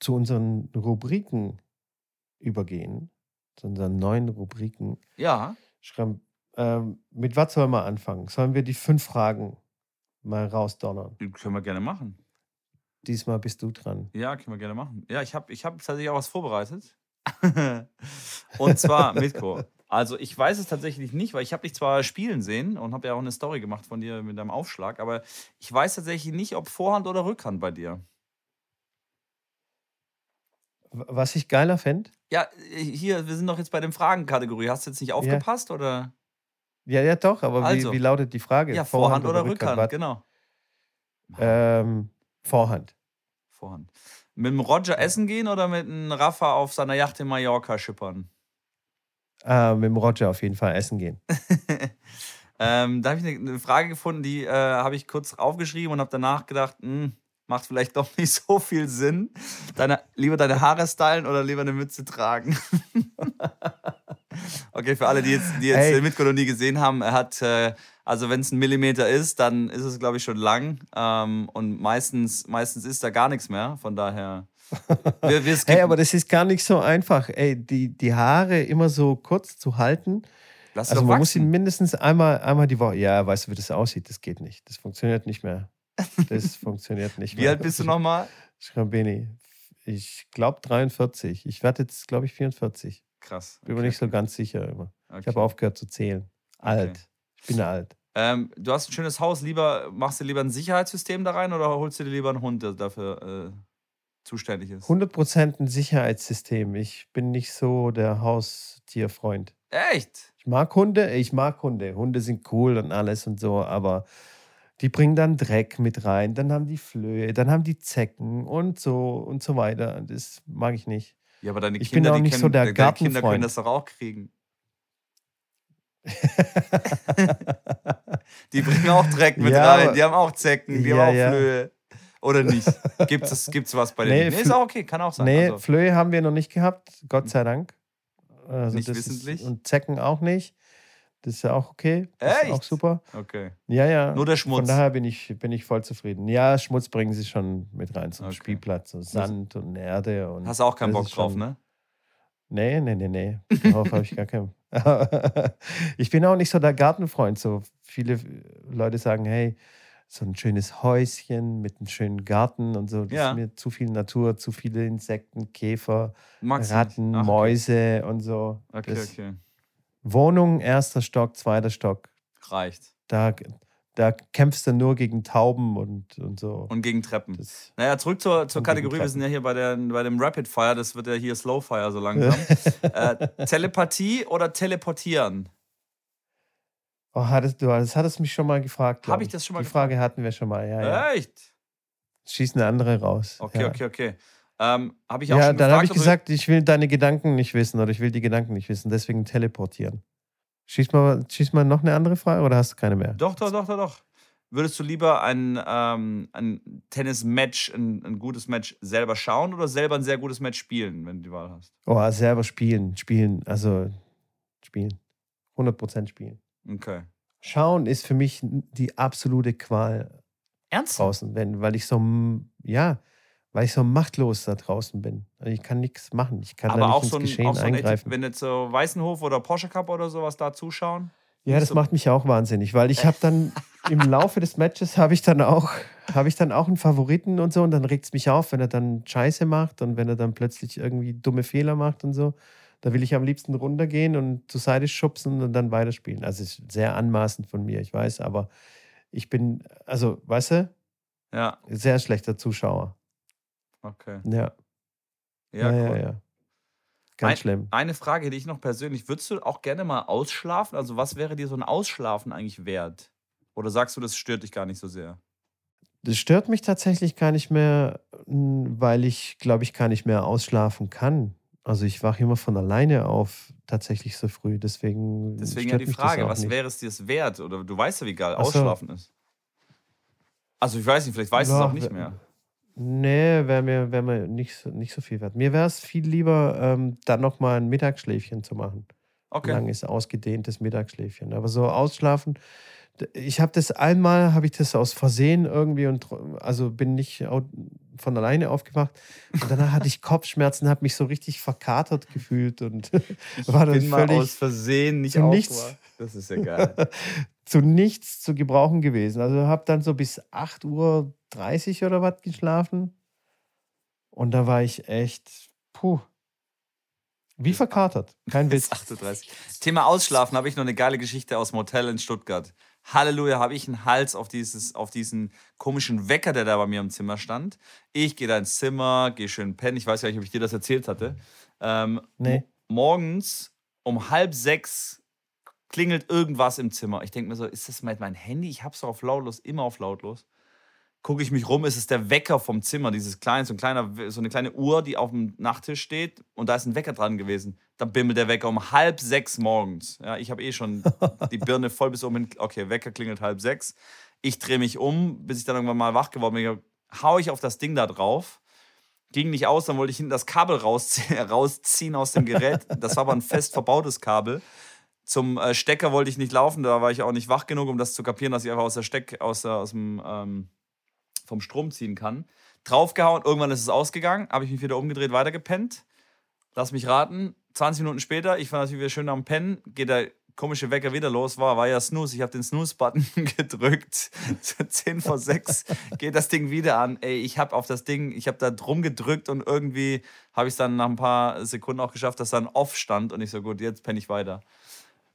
zu unseren Rubriken übergehen, zu unseren neuen Rubriken, Ja. Schram, Ähm, mit was sollen wir anfangen? Sollen wir die fünf Fragen mal rausdonnern? Die können wir gerne machen. Diesmal bist du dran. Ja, können wir gerne machen. Ja, ich habe ich hab tatsächlich auch was vorbereitet. und zwar, Mitko. Also ich weiß es tatsächlich nicht, weil ich habe dich zwar spielen sehen und habe ja auch eine Story gemacht von dir mit deinem Aufschlag, aber ich weiß tatsächlich nicht, ob Vorhand oder Rückhand bei dir. Was ich geiler fände? Ja, äh, hier, wir sind doch jetzt bei den Fragenkategorie. Hast du jetzt nicht aufgepasst ja. oder? Ja, ja, doch, aber also, wie, wie, lautet die Frage? Ja, Vorhand, Vorhand oder, oder, Rückhand, Rückhand genau. Ähm, Vorhand. Vorhand. Mit dem Roger essen gehen oder mit dem Rafa auf seiner Yacht in Mallorca schippern? Äh, mit dem Roger auf jeden Fall essen gehen. ähm, da habe ich eine, Frage gefunden, die äh, habe ich kurz aufgeschrieben und habe danach gedacht, mh, hm, macht vielleicht doch nicht so viel Sinn. Deine, lieber deine Haare stylen oder lieber eine Mütze tragen? okay, für alle, die jetzt, die jetzt hey. Mitko nie gesehen haben, er hat, äh, also wenn es ein Millimeter ist, dann ist es, glaube ich, schon lang. Ähm, und meistens, meistens ist da gar nichts mehr. Von daher. Wir, wir hey, aber das ist gar nicht so einfach. Ey, die, die Haare immer so kurz zu halten. Lass also man wachsen. muss sie mindestens einmal, einmal die Woche. Ja, weißt du, wie das aussieht? Das geht nicht. Das funktioniert nicht mehr. Das funktioniert nicht mehr. Wie alt bist du nochmal? Schrambeni. Ich glaube 43. Ich werde jetzt, glaube ich, 44. Krass. Bin mir nicht so ganz sicher immer. Okay. Ich habe aufgehört zu zählen. Alt. Okay. Ich bin alt. Ähm, du hast ein schönes Haus. Lieber, machst du lieber ein Sicherheitssystem da rein oder holst du dir lieber einen Hund, der dafür äh, zuständig ist? 100% ein Sicherheitssystem. Ich bin nicht so der Haustierfreund. Echt? Ich mag Hunde. Ich mag Hunde. Hunde sind cool und alles und so, aber die bringen dann Dreck mit rein, dann haben die Flöhe, dann haben die Zecken und so und so weiter. Das mag ich nicht. Ja, aber deine ich Kinder, bin auch nicht können, so der deine Kinder können das doch auch kriegen. die bringen auch Dreck mit ja, rein, die haben auch Zecken, die ja, haben auch ja. Flöhe. Oder nicht? Gibt es gibt's was bei denen? Nee, nee, ist auch okay, kann auch sein. Nee, also. Flöhe haben wir noch nicht gehabt, Gott sei Dank. Also nicht wissentlich. Ist, und Zecken auch nicht. Das ist ja auch okay. Das Echt? ist auch super. Okay. Ja, ja. Nur der Schmutz. Von daher bin ich, bin ich voll zufrieden. Ja, Schmutz bringen sie schon mit rein zum okay. Spielplatz. So Sand und Erde. Und Hast du auch keinen Bock drauf, schon... ne? Nee, nee, nee, nee. Darauf habe ich gar keinen. ich bin auch nicht so der Gartenfreund. So viele Leute sagen, hey, so ein schönes Häuschen mit einem schönen Garten und so. Das ja. ist mir zu viel Natur, zu viele Insekten, Käfer, Magst Ratten, Ach, Mäuse und so. Okay, das, okay. Wohnung, erster Stock, zweiter Stock. Reicht. Da, da kämpfst du nur gegen Tauben und, und so. Und gegen Treppen. Das naja, zurück zur, zur Kategorie. Wir sind ja hier bei, der, bei dem Rapid Fire. Das wird ja hier Slow Fire so langsam. äh, Telepathie oder Teleportieren? Oh, hattest, du, das hattest mich schon mal gefragt. Habe ich das schon mal Die gefragt? Frage hatten wir schon mal, ja. ja. Echt? Schieß eine andere raus. Okay, ja. okay, okay. Ähm, habe ich auch ja, schon dann habe ich gesagt, ich will deine Gedanken nicht wissen oder ich will die Gedanken nicht wissen, deswegen teleportieren. Schieß mal, schieß mal noch eine andere Frage oder hast du keine mehr? Doch, doch, doch, doch, doch. Würdest du lieber ein, ähm, ein Tennis-Match, ein, ein gutes Match selber schauen oder selber ein sehr gutes Match spielen, wenn du die Wahl hast? Oh, selber spielen, spielen, also spielen. 100% spielen. Okay. Schauen ist für mich die absolute Qual. Ernsthaft? Draußen, wenn, weil ich so, ja, weil ich so machtlos da draußen bin. Also ich kann nichts machen. Ich kann Aber da nicht auch ins so ein, Geschehen auch so ein eingreifen. wenn jetzt so Weißenhof oder Porsche Cup oder sowas da zuschauen. Ja, das so macht mich auch wahnsinnig, weil ich habe dann im Laufe des Matches habe ich dann auch habe ich dann auch einen Favoriten und so und dann regt es mich auf, wenn er dann Scheiße macht und wenn er dann plötzlich irgendwie dumme Fehler macht und so. Da will ich am liebsten runtergehen und zur Seite schubsen und dann weiterspielen. Also es ist sehr anmaßend von mir, ich weiß, aber ich bin, also, weißt du, ja. sehr schlechter Zuschauer. Okay. Ja. Ja, ja, cool. ja, ja. Ganz ein, schlimm. Eine Frage, die ich noch persönlich, würdest du auch gerne mal ausschlafen? Also was wäre dir so ein Ausschlafen eigentlich wert? Oder sagst du, das stört dich gar nicht so sehr? Das stört mich tatsächlich gar nicht mehr, weil ich, glaube ich, gar nicht mehr ausschlafen kann. Also ich wache immer von alleine auf, tatsächlich so früh. Deswegen. Deswegen ja die Frage, was nicht. wäre es dir wert? Oder du weißt ja, wie geil so. Ausschlafen ist. Also ich weiß nicht, vielleicht weißt du es auch nicht mehr. Nee, wäre mir, wär mir nicht, nicht so viel wert. Mir wäre es viel lieber, ähm, dann nochmal ein Mittagsschläfchen zu machen. Okay. Ein langes, ausgedehntes Mittagsschläfchen. Aber so ausschlafen, ich habe das einmal, habe ich das aus Versehen irgendwie und also bin nicht von alleine aufgewacht. Und danach hatte ich Kopfschmerzen, habe mich so richtig verkatert gefühlt und war dann Bin mal völlig aus Versehen nicht zu nichts, aufgewacht. Das ist geil. zu nichts zu gebrauchen gewesen. Also habe dann so bis 8.30 Uhr oder was geschlafen. Und da war ich echt, puh, wie verkatert. Kein Witz. 38. Thema Ausschlafen habe ich noch eine geile Geschichte aus dem Hotel in Stuttgart. Halleluja, habe ich einen Hals auf, dieses, auf diesen komischen Wecker, der da bei mir im Zimmer stand. Ich gehe da ins Zimmer, gehe schön pennen. Ich weiß gar nicht, ob ich dir das erzählt hatte. Ähm, Nee. morgens um halb sechs klingelt irgendwas im Zimmer. Ich denke mir so, ist das mein mein Handy? Ich habe es auf lautlos, immer auf lautlos. Gucke ich mich rum, ist es der Wecker vom Zimmer, dieses kleine, so, ein kleiner, so eine kleine Uhr, die auf dem Nachttisch steht und da ist ein Wecker dran gewesen. Dann bimmelt der Wecker um halb sechs morgens. Ja, ich habe eh schon die Birne voll bis oben hin. Okay, Wecker klingelt halb sechs. Ich drehe mich um, bis ich dann irgendwann mal wach geworden bin. Hau ich auf das Ding da drauf. Ging nicht aus, dann wollte ich hinten das Kabel rausziehen, rausziehen aus dem Gerät. Das war aber ein fest verbautes Kabel. Zum äh, Stecker wollte ich nicht laufen, da war ich auch nicht wach genug, um das zu kapieren, dass ich einfach aus der Steck, aus, der, aus dem, ähm, vom Strom ziehen kann. Draufgehauen, irgendwann ist es ausgegangen, habe ich mich wieder umgedreht, weitergepennt. Lass mich raten, 20 Minuten später, ich war natürlich wieder schön am Pennen, geht der komische Wecker wieder los, war, war ja Snooze. Ich habe den Snooze-Button gedrückt. 10 vor 6 geht das Ding wieder an. Ey, ich habe auf das Ding, ich habe da drum gedrückt und irgendwie habe ich es dann nach ein paar Sekunden auch geschafft, dass dann off stand und ich so, gut, jetzt penne ich weiter.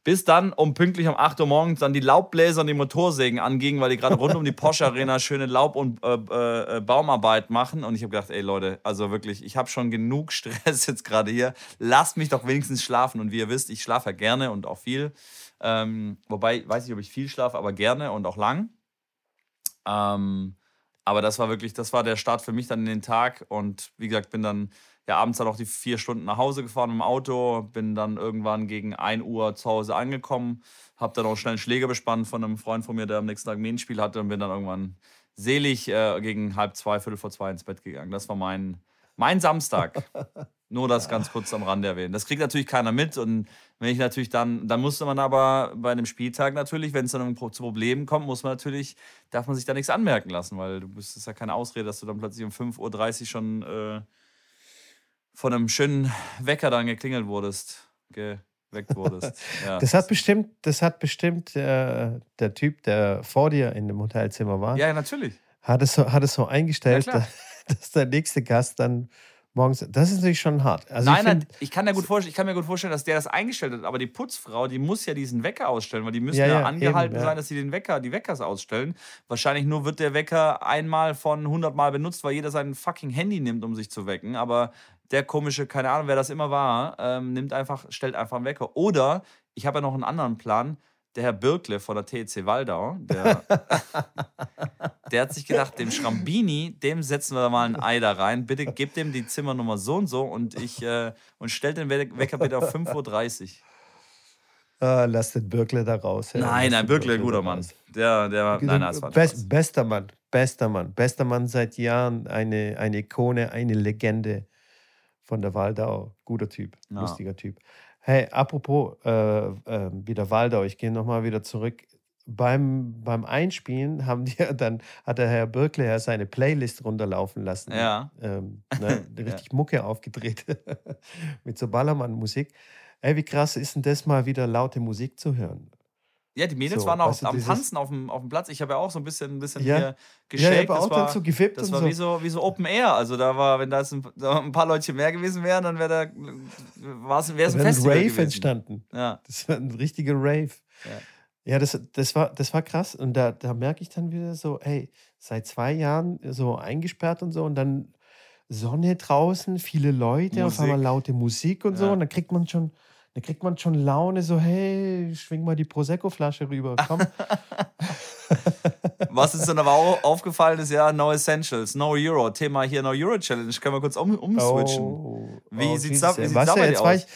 Bis dann um pünktlich um 8 Uhr morgens dann die Laubbläser und die Motorsägen angingen, weil die gerade rund um die Porsche Arena schöne Laub- und äh, äh, äh, Baumarbeit machen. Und ich habe gedacht, ey Leute, also wirklich, ich habe schon genug Stress jetzt gerade hier. Lasst mich doch wenigstens schlafen. Und wie ihr wisst, ich schlafe ja gerne und auch viel. Ähm, wobei, weiß nicht, ob ich viel schlafe, aber gerne und auch lang. Ähm, aber das war wirklich, das war der Start für mich dann in den Tag. Und wie gesagt, bin dann ja abends dann auch die vier Stunden nach Hause gefahren im Auto, bin dann irgendwann gegen 1 Uhr zu Hause angekommen, habe dann auch schnell einen Schläger bespannt von einem Freund von mir, der am nächsten Tag ein Medienspiel hatte und bin dann irgendwann selig äh, gegen halb zwei, viertel vor zwei ins Bett gegangen. Das war mein, mein Samstag. Nur das ganz kurz am Rande erwähnen. Das kriegt natürlich keiner mit und wenn ich natürlich dann, dann musste man aber bei einem Spieltag natürlich, wenn es dann zu Problemen kommt, muss man natürlich, darf man sich da nichts anmerken lassen, weil du bist, ja keine Ausrede, dass du dann plötzlich um 5.30 Uhr schon äh, von einem schönen Wecker dann geklingelt wurdest, geweckt wurdest. Ja. Das hat bestimmt, das hat bestimmt äh, der Typ, der vor dir in dem Hotelzimmer war, ja, natürlich. hat, es so, hat es so eingestellt, Ja, dass der nächste Gast dann morgens. Das ist natürlich schon hart. Also nein, ich nein, find, ich kann, mir gut vorstellen, ich kann mir gut vorstellen, dass der das eingestellt hat, aber die Putzfrau, die muss ja diesen Wecker ausstellen, weil die müssen Ja, ja, ja, angehalten eben, ja. sein, dass sie den Wecker, die Weckers ausstellen. Wahrscheinlich nur wird der Wecker einmal von 100 Mal benutzt, weil jeder sein fucking Handy nimmt, um sich zu wecken, aber der komische, keine Ahnung, wer das immer war, ähm, nimmt einfach, stellt einfach einen Wecker. Oder, ich habe ja noch einen anderen Plan, der Herr Birkle von der TEC Waldau, der, der hat sich gedacht, dem Schrambini, dem setzen wir mal ein Ei da rein. Bitte gebt dem die Zimmernummer so und so und ich äh, und stellt den We- Wecker bitte auf 5.30 Uhr. ah, lass den Birkle da raus. ja. Nein, nein, Birkle, Birkle guter Mann. Der, der, nein, nein, das war Best, bester Mann, bester Mann, bester Mann seit Jahren, eine, eine Ikone, eine Legende von der Waldau. Guter Typ, Ja. lustiger Typ. Hey, apropos äh, äh, wieder Waldau, ich gehe nochmal wieder zurück. Beim, beim Einspielen haben die ja dann, hat der Herr Birkle ja seine Playlist runterlaufen lassen. Ja. Ähm, ne, richtig Mucke aufgedreht mit so Ballermann-Musik. Ey, wie krass ist denn das mal wieder laute Musik zu hören? Ja, die Mädels So, waren auch am Tanzen auf dem, auf dem Platz. Ich habe ja auch so ein bisschen, ein bisschen Ja. hier Ja, geshakt. ich habe das auch war, so gewippt das und war so. wie so wie so Open Air. Also da war, wenn da jetzt ein, ein paar Leute mehr gewesen wären, dann wäre da war's- wäre es Da ein wäre ein Festival Rave gewesen. entstanden. Ja. Das war ein richtiger Rave. Ja. Ja, das, das, war, das war krass. Und da, da merke ich dann wieder so, ey, seit zwei Jahren so eingesperrt und so und dann Sonne draußen, viele Leute, auf Musik. einmal laute Musik und so. Ja. Und dann kriegt man schon, dann kriegt man schon Laune, so, hey, schwing mal die Prosecco-Flasche rüber, komm. Was uns dann aber auch aufgefallen ist, ja, No Essentials, No Euro. Thema hier No Euro Challenge. Können wir kurz um, umswitchen. Oh, Wie oh, sieht's Jesus, da- wie sieht's Weißt da du, bei dir jetzt war aus? ich,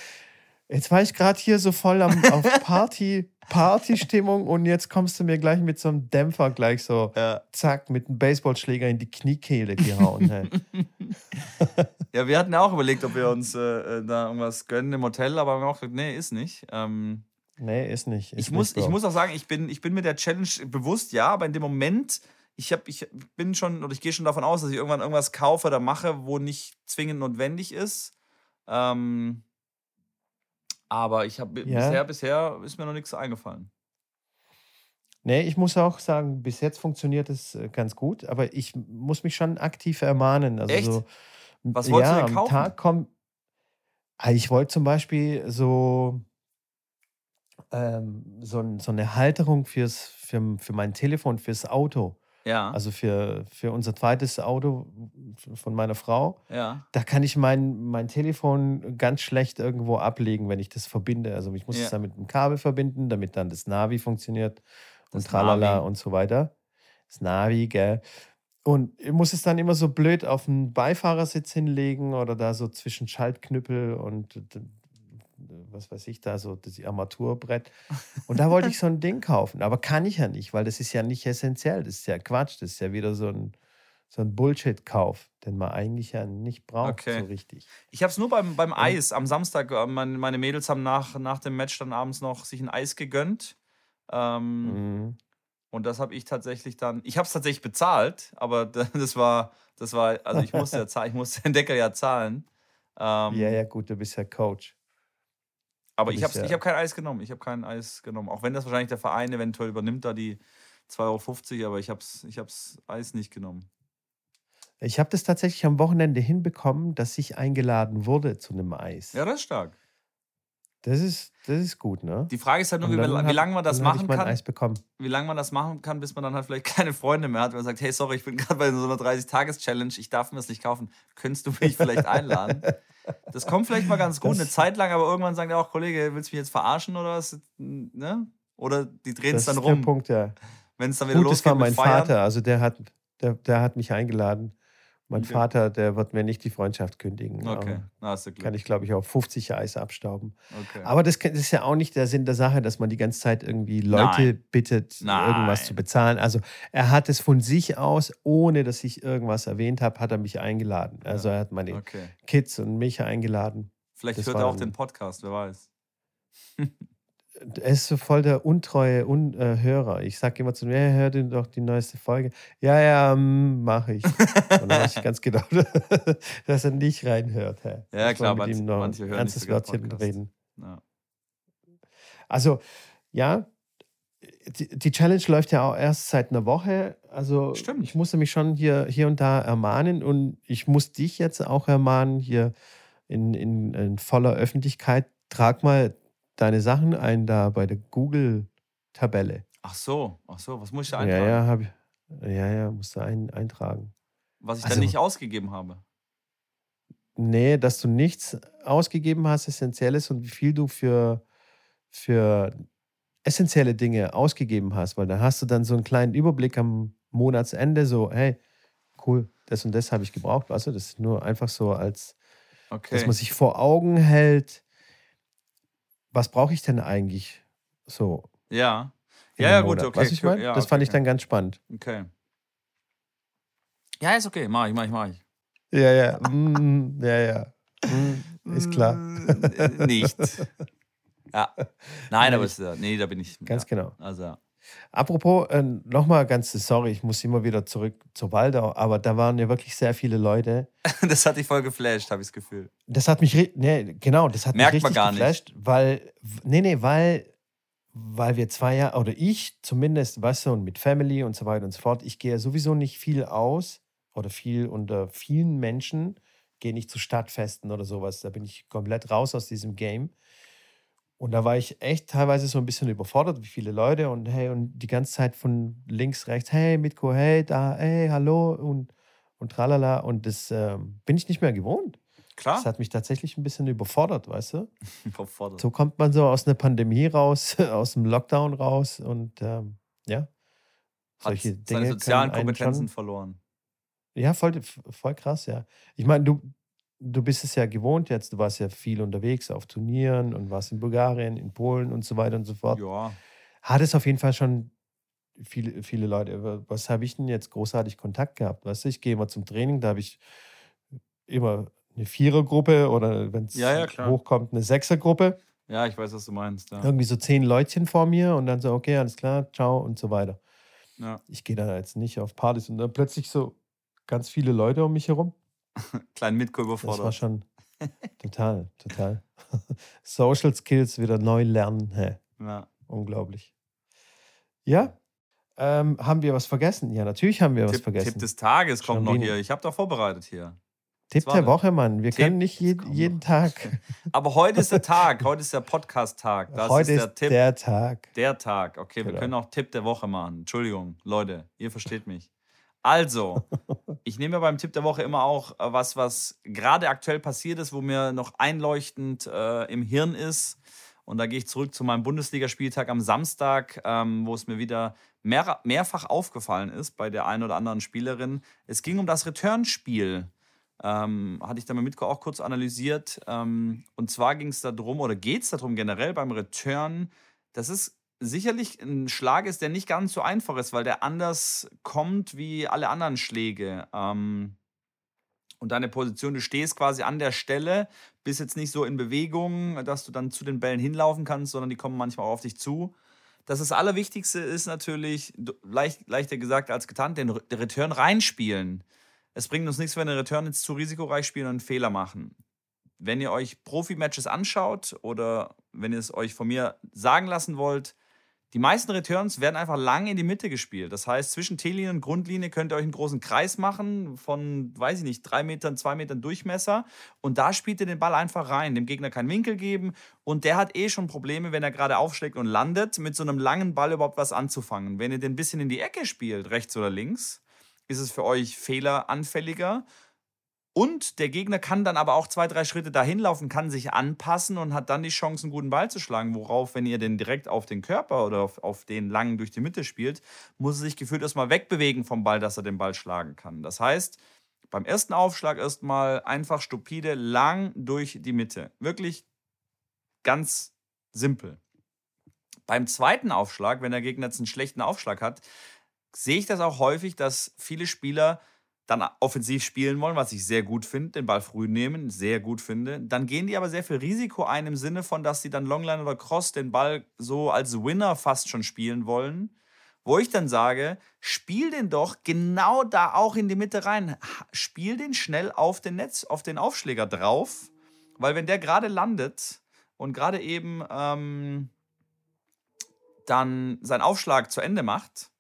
jetzt war ich gerade hier so voll am, auf Party, Partystimmung und jetzt kommst du mir gleich mit so einem Dämpfer gleich so, Ja. zack, mit einem Baseballschläger in die Kniekehle gehauen. Hey. ja, wir hatten ja auch überlegt, ob wir uns äh, äh, da irgendwas gönnen im Hotel, aber haben auch gesagt, nee, ist nicht. Ähm, Nee, ist nicht. Ist ich, muss, nicht, ich muss auch sagen, ich bin, ich bin mir der Challenge bewusst, ja, aber in dem Moment ich, hab, ich bin schon, oder ich gehe schon davon aus, dass ich irgendwann irgendwas kaufe oder mache, wo nicht zwingend notwendig ist. Ähm, aber ich habe Ja. bisher, bisher ist mir noch nichts eingefallen. Nee, ich muss auch sagen, bis jetzt funktioniert es äh, ganz gut, aber ich muss mich schon aktiv ermahnen. Also Echt? so, Was wolltest du ja, denn am kaufen? Tag kommt. Ah, Ich wollte zum Beispiel so, ähm, so, so eine Halterung fürs, für, für mein Telefon, fürs Auto. Ja, Also für, für unser zweites Auto von meiner Frau. ja, Da kann ich mein, mein Telefon ganz schlecht irgendwo ablegen, wenn ich das verbinde. Also ich muss Ja. es dann mit einem Kabel verbinden, damit dann das Navi funktioniert und Das tralala Navi. und so weiter. Das Navi, gell. Und ich muss es dann immer so blöd auf den Beifahrersitz hinlegen oder da so zwischen Schaltknüppel und was weiß ich da, so das Armaturbrett. Und da wollte ich so ein Ding kaufen. Aber kann ich ja nicht, weil das ist ja nicht essentiell. Das ist ja Quatsch. Das ist ja wieder so ein, so ein Bullshit-Kauf, den man eigentlich ja nicht braucht, Okay. so richtig. Ich habe es nur beim, beim Eis am Samstag. äh, Meine, meine Mädels haben nach, nach dem Match dann abends noch sich ein Eis gegönnt. Ähm, Mhm. Und das habe ich tatsächlich dann. Ich habe es tatsächlich bezahlt, aber das war, das war, also ich musste ja zahlen, ich musste den Deckel ja zahlen. Ähm, Ja, ja, gut, du bist ja Coach. Aber ich habe ja- ich hab kein Eis genommen. Ich habe kein Eis genommen. Auch wenn das wahrscheinlich der Verein eventuell übernimmt, da die 2,50 Euro, aber ich habe ich hab's Eis nicht genommen. Ich habe das tatsächlich am Wochenende hinbekommen, dass ich eingeladen wurde zu einem Eis. Ja, das ist stark. Das ist, das ist gut, ne? Die Frage ist halt nur, wie, wie lange man das machen kann. Eis bekommen. wie lange man das machen kann, bis man dann halt vielleicht keine Freunde mehr hat, weil man sagt, hey, sorry, ich bin gerade bei so einer 30-Tages-Challenge, ich darf mir das nicht kaufen. Könntest du mich vielleicht einladen? Das kommt vielleicht mal ganz gut, Das- eine Zeit lang, aber irgendwann sagen die auch, Kollege, willst du mich jetzt verarschen oder was? Ne? Oder die drehen es Das dann ist der rum, Punkt, ja. wenn es dann wieder Gut, das losgeht war mein. Vater, also der hat, der, der hat mich eingeladen. Mein Okay. Vater, der wird mir nicht die Freundschaft kündigen. Okay, aber na, hast du Glück. Kann ich, glaube ich, auf 50 Eis abstauben. Okay. Aber das, das ist ja auch nicht der Sinn der Sache, dass man die ganze Zeit irgendwie Leute Nein. bittet, irgendwas Nein. zu bezahlen. Also er hat es von sich aus, ohne dass ich irgendwas erwähnt habe, hat er mich eingeladen. Also er hat meine okay. Kids und mich eingeladen. Vielleicht das hört er auch den Podcast, wer weiß. Er ist so voll der untreue Un äh, Hörer. Ich sage immer zu mir, hey, hör dir doch die neueste Folge. Ja, ja, mache ich. Und dann weiß ich ganz genau, dass er nicht reinhört. Hey. Ja, Ich klar, manche- ihm noch manche hören nicht ernstes gern Wörtchen reden. Ja. Also, ja, die, die Challenge läuft ja auch erst seit einer Woche. Also, Stimmt. ich musste mich schon hier, hier und da ermahnen und ich muss dich jetzt auch ermahnen, hier in, in, in voller Öffentlichkeit. Trag mal deine Sachen ein da bei der Google-Tabelle. Ach so, ach so, was muss ich da Ja, eintragen? ja, hab, ich- ja, ja, musst du ein, eintragen. Was ich Also- dann nicht ausgegeben habe. Nee, dass du nichts ausgegeben hast, Essentielles und wie viel du für, für essentielle Dinge ausgegeben hast, weil dann hast du dann so einen kleinen Überblick am Monatsende, so, hey, cool, das und das habe ich gebraucht. Weißt du, das ist nur einfach so als, Okay. dass man sich vor Augen hält, was brauche ich denn eigentlich so? ja. Ja, ja, gut, okay. Du, ich meine? ja, das okay, fand ich dann ganz spannend. Okay. Ja, ist okay. Mach ich, mach ich, mach ich. Ja, ja, mm, ja, ja. Mm, ist klar. Mm, Nicht. Ja. Nein, aber ja- nee, da bin ich. Ganz ja. genau. Also, ja. Apropos, äh, nochmal ganz, sorry, ich muss immer wieder zurück zur Waldau, aber da waren ja wirklich sehr viele Leute. das hat dich voll geflasht, habe ich das Gefühl. Das hat mich, nee, genau, das hat Merkt mich man richtig gar nicht. geflasht, weil, nee, nee, weil, weil wir zwei Jahre, oder ich zumindest, weißt du, und mit Family und so weiter und so fort, ich gehe ja sowieso nicht viel aus oder viel unter vielen Menschen, gehe nicht zu Stadtfesten oder sowas, da bin ich komplett raus aus diesem Game. Und da war ich echt teilweise so ein bisschen überfordert, wie viele Leute und hey, und die ganze Zeit von links, rechts, hey, Mitko, hey, da, hey, hallo und, und tralala. Und das ähm, bin ich nicht mehr gewohnt. Klar. Das hat mich tatsächlich ein bisschen überfordert, weißt du? Überfordert. So kommt man so aus einer Pandemie raus, aus dem Lockdown raus und ähm, ja. hat Solche seine Dinge sozialen können einen Kompetenzen verloren. Ja, voll, voll krass, ja. Ich meine, du, du bist es ja gewohnt jetzt, du warst ja viel unterwegs auf Turnieren und warst in Bulgarien, in Polen und so weiter und so fort. Ja. Hat es auf jeden Fall schon viele, viele Leute. Was habe ich denn jetzt großartig Kontakt gehabt? Weißt du, ich gehe immer zum Training, da habe ich immer eine Vierergruppe oder wenn es Ja, ja, hochkommt, eine Sechsergruppe. Ja, ich weiß, was du meinst. Ja. Irgendwie so zehn Leutchen vor mir und dann so, okay, alles klar, ciao und so weiter. Ja. Ich gehe da jetzt nicht auf Partys und dann plötzlich so ganz viele Leute um mich herum. Kleinen Mitko Das war überfordert. schon total, total. Social Skills wieder neu lernen. Hä, Ja. unglaublich. Ja, ähm, haben wir was vergessen? Ja, natürlich haben wir was Tipp, vergessen. Tipp des Tages kommt noch Schrambini. hier. Ich habe doch vorbereitet hier. Tipp der? Woche, Mann. Wir Tipp, können nicht je, jeden noch. Tag. Aber heute ist der Tag. Heute ist der Podcast-Tag. Das Heute ist der ist Tipp. der Tag. Der Tag. Okay, wir Genau. können auch Tipp der Woche machen. Entschuldigung, Leute, ihr versteht mich. Also, ich nehme beim Tipp der Woche immer auch äh, was, was gerade aktuell passiert ist, wo mir noch einleuchtend äh, im Hirn ist. Und da gehe ich zurück zu meinem Bundesligaspieltag am Samstag, ähm, wo es mir wieder mehr, mehrfach aufgefallen ist bei der einen oder anderen Spielerin. Es ging um das Returnspiel. Ähm, hatte ich da mal Mitko auch kurz analysiert. Ähm, und zwar ging es darum, oder geht es darum generell beim Return, dass es sicherlich ein Schlag ist, der nicht ganz so einfach ist, weil der anders kommt wie alle anderen Schläge. Ähm, und deine Position, du stehst quasi an der Stelle, bist jetzt nicht so in Bewegung, dass du dann zu den Bällen hinlaufen kannst, sondern die kommen manchmal auch auf dich zu. Das, das Allerwichtigste ist natürlich, leicht, leichter gesagt als getan, den, den Return reinspielen. Es bringt uns nichts, wenn wir den Return jetzt zu risikoreich spielen und einen Fehler machen. Wenn ihr euch Profi-Matches anschaut oder wenn ihr es euch von mir sagen lassen wollt, die meisten Returns werden einfach lang in die Mitte gespielt. Das heißt, zwischen T-Linie und Grundlinie könnt ihr euch einen großen Kreis machen von, weiß ich nicht, drei Metern, zwei Metern Durchmesser. Und da spielt ihr den Ball einfach rein, dem Gegner keinen Winkel geben. Und der hat eh schon Probleme, wenn er gerade aufschlägt und landet, mit so einem langen Ball überhaupt was anzufangen. Wenn ihr den ein bisschen in die Ecke spielt, rechts oder links, ist es für euch fehleranfälliger. Und der Gegner kann dann aber auch zwei, drei Schritte dahin laufen, kann sich anpassen und hat dann die Chance, einen guten Ball zu schlagen. Worauf, wenn ihr den direkt auf den Körper oder auf, auf den langen durch die Mitte spielt, muss er sich gefühlt erstmal wegbewegen vom Ball, dass er den Ball schlagen kann. Das heißt, beim ersten Aufschlag erstmal einfach stupide lang durch die Mitte. Wirklich ganz simpel. Beim zweiten Aufschlag, wenn der Gegner jetzt einen schlechten Aufschlag hat, sehe ich das auch häufig, dass viele Spieler dann offensiv spielen wollen, was ich sehr gut finde, den Ball früh nehmen, sehr gut finde. Dann gehen die aber sehr viel Risiko ein im Sinne von, dass sie dann Longline oder Cross den Ball so als Winner fast schon spielen wollen. Wo ich dann sage, spiel den doch genau da auch in die Mitte rein. Spiel den schnell auf den Netz, auf den Aufschläger drauf, weil wenn der gerade landet und gerade eben ähm, dann seinen Aufschlag zu Ende macht,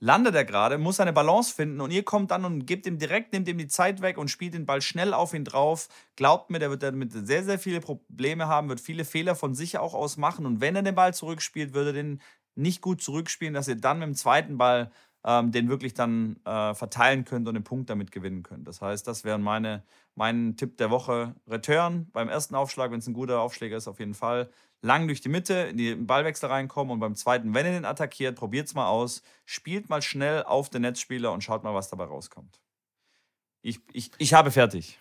landet er gerade, muss seine Balance finden und ihr kommt dann und gebt ihm direkt, nehmt ihm die Zeit weg und spielt den Ball schnell auf ihn drauf. Glaubt mir, der wird damit sehr, sehr viele Probleme haben, wird viele Fehler von sich auch aus machen und wenn er den Ball zurückspielt, würde er den nicht gut zurückspielen, dass ihr dann mit dem zweiten Ball ähm, den wirklich dann äh, verteilen könnt und den Punkt damit gewinnen könnt. Das heißt, das wäre meine, mein Tipp der Woche. Return beim ersten Aufschlag, wenn es ein guter Aufschläger ist, auf jeden Fall. Lang durch die Mitte, in den Ballwechsel reinkommen und beim zweiten, wenn ihr den attackiert, probiert es mal aus. Spielt mal schnell auf den Netzspieler und schaut mal, was dabei rauskommt. Ich, ich, ich habe fertig.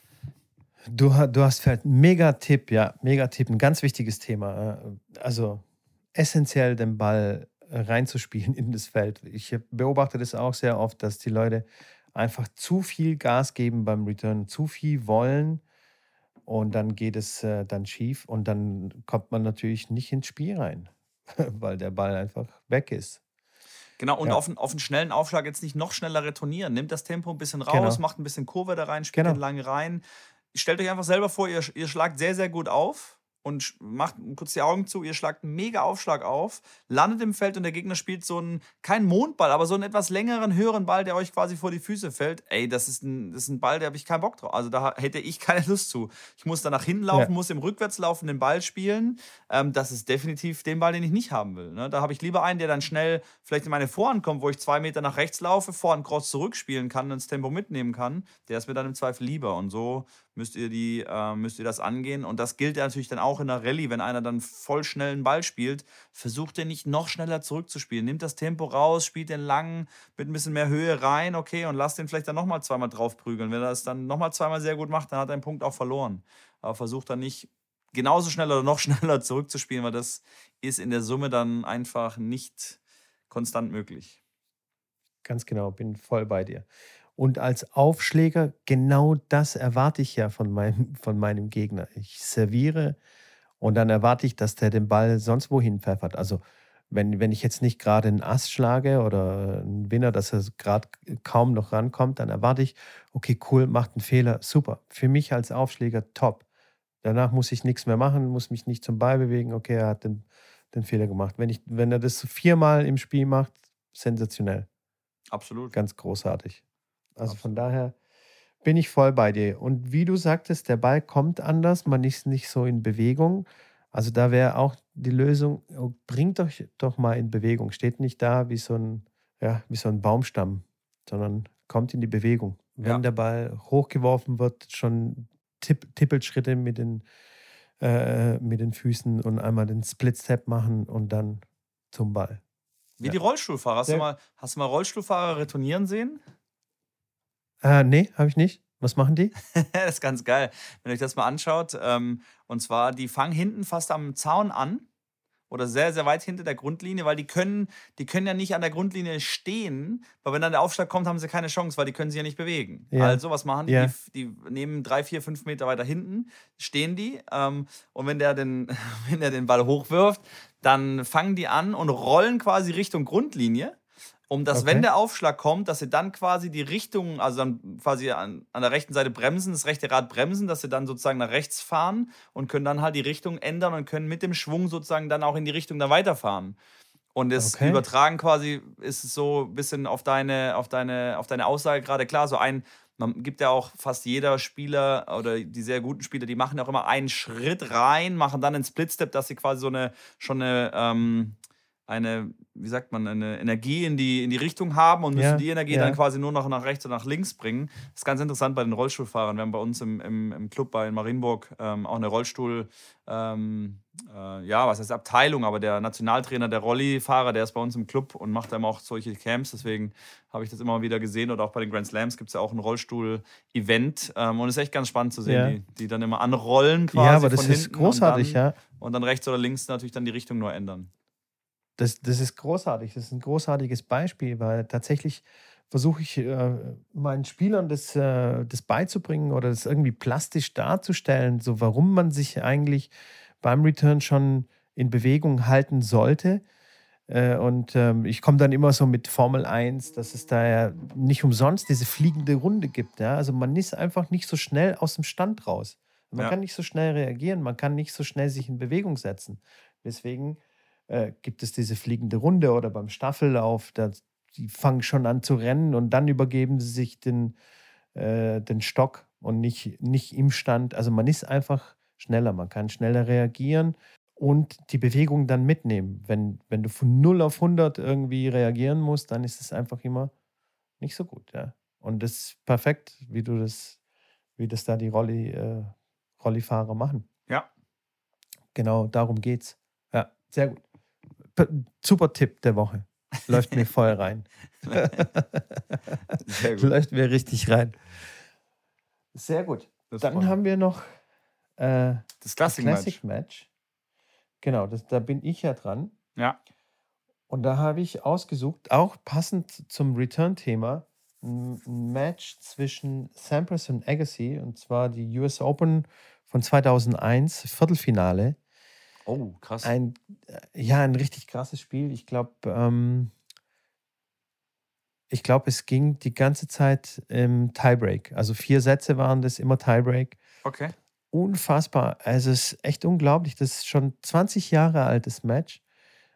Du, du hast vielleicht mega Tipp, ja, mega Tipp, ein ganz wichtiges Thema. äh, Also essentiell den Ball äh, reinzuspielen in das Feld. Ich beobachte das auch sehr oft, dass die Leute einfach zu viel Gas geben beim Return, zu viel wollen und dann geht es äh, dann schief und dann kommt man natürlich nicht ins Spiel rein, weil der Ball einfach weg ist. Genau, und Ja. auf, einen, auf einen schnellen Aufschlag jetzt nicht noch schneller retournieren. Nimmt das Tempo ein bisschen raus, Genau. macht ein bisschen Kurve da rein, spielt Genau. den lang rein. Stellt euch einfach selber vor, ihr, ihr schlagt sehr, sehr gut auf und macht kurz die Augen zu, ihr schlagt einen mega Aufschlag auf, landet im Feld und der Gegner spielt so einen, keinen Mondball, aber so einen etwas längeren, höheren Ball, der euch quasi vor die Füße fällt. Ey, das ist ein, das ist ein Ball, da habe ich keinen Bock drauf. Also da hätte ich keine Lust zu. Ich muss da nach hinten laufen, Ja. muss im Rückwärtslaufen den Ball spielen. Ähm, das ist definitiv den Ball, den ich nicht haben will. Ne? Da habe ich lieber einen, der dann schnell vielleicht in meine Vorhand kommt, wo ich zwei Meter nach rechts laufe, Vorhand Cross zurückspielen kann und das Tempo mitnehmen kann. Der ist mir dann im Zweifel lieber. Und so müsst ihr, die, äh, müsst ihr das angehen. Und das gilt ja natürlich dann auch in der Rallye, wenn einer dann voll schnell einen Ball spielt, versucht den nicht noch schneller zurückzuspielen. Nimmt das Tempo raus, spielt den lang mit ein bisschen mehr Höhe rein, okay, und lasst den vielleicht dann nochmal zweimal drauf prügeln. Wenn er das dann nochmal zweimal sehr gut macht, dann hat er einen Punkt auch verloren. Aber versucht dann nicht genauso schnell oder noch schneller zurückzuspielen, weil das ist in der Summe dann einfach nicht konstant möglich. Ganz genau, bin voll bei dir. Und als Aufschläger, genau das erwarte ich ja von meinem, von meinem Gegner. Ich serviere und dann erwarte ich, dass der den Ball sonst wohin pfeffert. Also Wenn, wenn ich jetzt nicht gerade einen Ass schlage oder einen Winner, dass er gerade kaum noch rankommt, dann erwarte ich, okay, cool, macht einen Fehler, super. Für mich als Aufschläger top. Danach muss ich nichts mehr machen, muss mich nicht zum Ball bewegen, okay, er hat den, den Fehler gemacht. Wenn, ich, wenn er das viermal im Spiel macht, sensationell. Absolut. Ganz großartig. Also Absolut. von daher bin ich voll bei dir. Und wie du sagtest, der Ball kommt anders, man ist nicht so in Bewegung. Also da wäre auch die Lösung, oh, bringt euch doch mal in Bewegung. Steht nicht da wie so ein, ja, wie so ein Baumstamm, sondern kommt in die Bewegung. Wenn ja. der Ball hochgeworfen wird, schon tipp, Tippelschritte mit den, äh, mit den Füßen und einmal den Split-Step machen und dann zum Ball. Wie ja. die Rollstuhlfahrer. Hast, du mal, hast du mal Rollstuhlfahrer retournieren sehen? Äh, nee, habe ich nicht. Was machen die? das ist ganz geil, wenn ihr euch das mal anschaut. Ähm, und zwar, die fangen hinten fast am Zaun an oder sehr, sehr weit hinter der Grundlinie, weil die können, die können ja nicht an der Grundlinie stehen, weil wenn dann der Aufschlag kommt, haben sie keine Chance, weil die können sich ja nicht bewegen. Ja. Also, was machen die? Ja. die? die? nehmen drei, vier, fünf Meter weiter hinten, stehen die ähm, und wenn der, den, wenn der den Ball hochwirft, dann fangen die an und rollen quasi Richtung Grundlinie um dass, okay. wenn der Aufschlag kommt, dass sie dann quasi die Richtung, also dann quasi an, an der rechten Seite bremsen, das rechte Rad bremsen, dass sie dann sozusagen nach rechts fahren und können dann halt die Richtung ändern und können mit dem Schwung sozusagen dann auch in die Richtung dann weiterfahren. Und das okay. Übertragen quasi ist es so ein bisschen auf deine, auf deine, auf deine Aussage gerade klar. So ein, man gibt ja auch fast jeder Spieler oder die sehr guten Spieler, die machen auch immer einen Schritt rein, machen dann einen Split-Step, dass sie quasi so eine schon eine ähm, eine, wie sagt man, eine Energie in die, in die Richtung haben und müssen ja, die Energie ja. dann quasi nur noch nach rechts oder nach links bringen. Das ist ganz interessant bei den Rollstuhlfahrern. Wir haben bei uns im, im, im Club bei Marienburg ähm, auch eine Rollstuhl, ähm, äh, ja, was heißt Abteilung, aber der Nationaltrainer der Rollifahrer, der ist bei uns im Club und macht dann auch solche Camps. Deswegen habe ich das immer wieder gesehen. Oder auch bei den Grand Slams gibt es ja auch ein Rollstuhl-Event. Ähm, und es ist echt ganz spannend zu sehen, ja. die, die dann immer anrollen quasi. Ja, aber das ist großartig, dann, ja. Und dann rechts oder links natürlich dann die Richtung nur ändern. Das, das ist großartig. Das ist ein großartiges Beispiel, weil tatsächlich versuche ich äh, meinen Spielern das, äh, das beizubringen oder das irgendwie plastisch darzustellen, so warum man sich eigentlich beim Return schon in Bewegung halten sollte. Äh, und ähm, ich komme dann immer so mit Formel 1, dass es da ja nicht umsonst diese fliegende Runde gibt. Ja? Also man ist einfach nicht so schnell aus dem Stand raus. Man ja. kann nicht so schnell reagieren, man kann nicht so schnell sich in Bewegung setzen. Deswegen äh, gibt es diese fliegende Runde oder beim Staffellauf, da, die fangen schon an zu rennen und dann übergeben sie sich den, äh, den Stock und nicht, nicht im Stand. Also man ist einfach schneller, man kann schneller reagieren und die Bewegung dann mitnehmen. Wenn, wenn du von 0 auf 100 irgendwie reagieren musst, dann ist es einfach immer nicht so gut. Ja. Und das ist perfekt, wie du das, wie das da die Rolli, äh, Rollifahrer machen. Ja. Genau, darum geht's. Ja, sehr gut super Tipp der Woche. Läuft mir voll rein. Sehr gut. Läuft mir richtig rein. Sehr gut. Dann voll. haben wir noch äh, das Classic, Classic Match. Match. Genau, das, da bin ich ja dran. Ja. Und da habe ich ausgesucht, auch passend zum Return-Thema, ein Match zwischen Sampras und Agassi, und zwar die US Open von 2001, Viertelfinale. Oh, krass. Ein, äh, ja, ein richtig krasses Spiel. Ich glaube, ähm, ich glaube, es ging die ganze Zeit im Tiebreak. Also vier Sätze waren das, immer Tiebreak. Okay. Unfassbar. Also es ist echt unglaublich. Das ist schon 20 Jahre altes Match.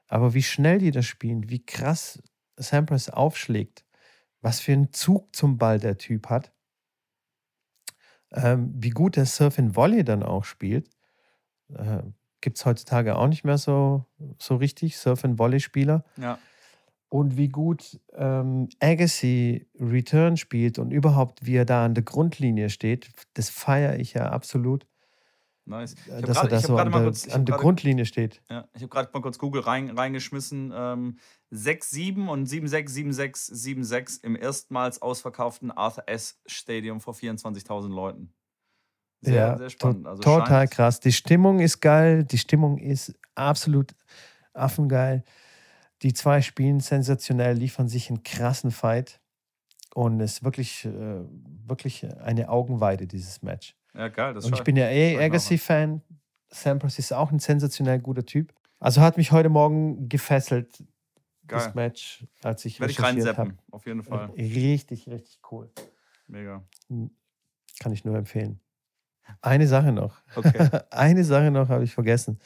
Aber wie schnell die das spielen, wie krass Sampras aufschlägt, was für einen Zug zum Ball der Typ hat, ähm, wie gut der Surf in Volley dann auch spielt. Äh, gibt es heutzutage auch nicht mehr so, so richtig, Surf-and-Volley-Spieler. Ja. Und wie gut ähm, Agassi Return spielt und überhaupt, wie er da an der Grundlinie steht, das feiere ich ja absolut. Nice. Dass grad, er da so an, der, kurz, an der grade, Grundlinie steht. Ja, ich habe gerade mal kurz Google rein, reingeschmissen. Ähm, 6-7 und 7-6, 7-6, 7-6 im erstmals ausverkauften Arthur S. Stadium vor 24.000 Leuten. Sehr, ja, sehr spannend. Also total krass. Die Stimmung ist geil. Die Stimmung ist absolut affengeil. Die zwei spielen sensationell, liefern sich einen krassen Fight. Und es ist wirklich, äh, wirklich eine Augenweide, dieses Match. Ja, geil. Das Und ich bin ja eh Agassi-Fan. Sampras ist auch ein sensationell guter Typ. Also hat mich heute Morgen gefesselt, Geil. das Match, als ich Werde ich reinseppen, auf jeden Fall. Richtig, richtig cool. Mega. Kann ich nur empfehlen. Eine Sache noch. Okay. Eine Sache noch habe ich vergessen.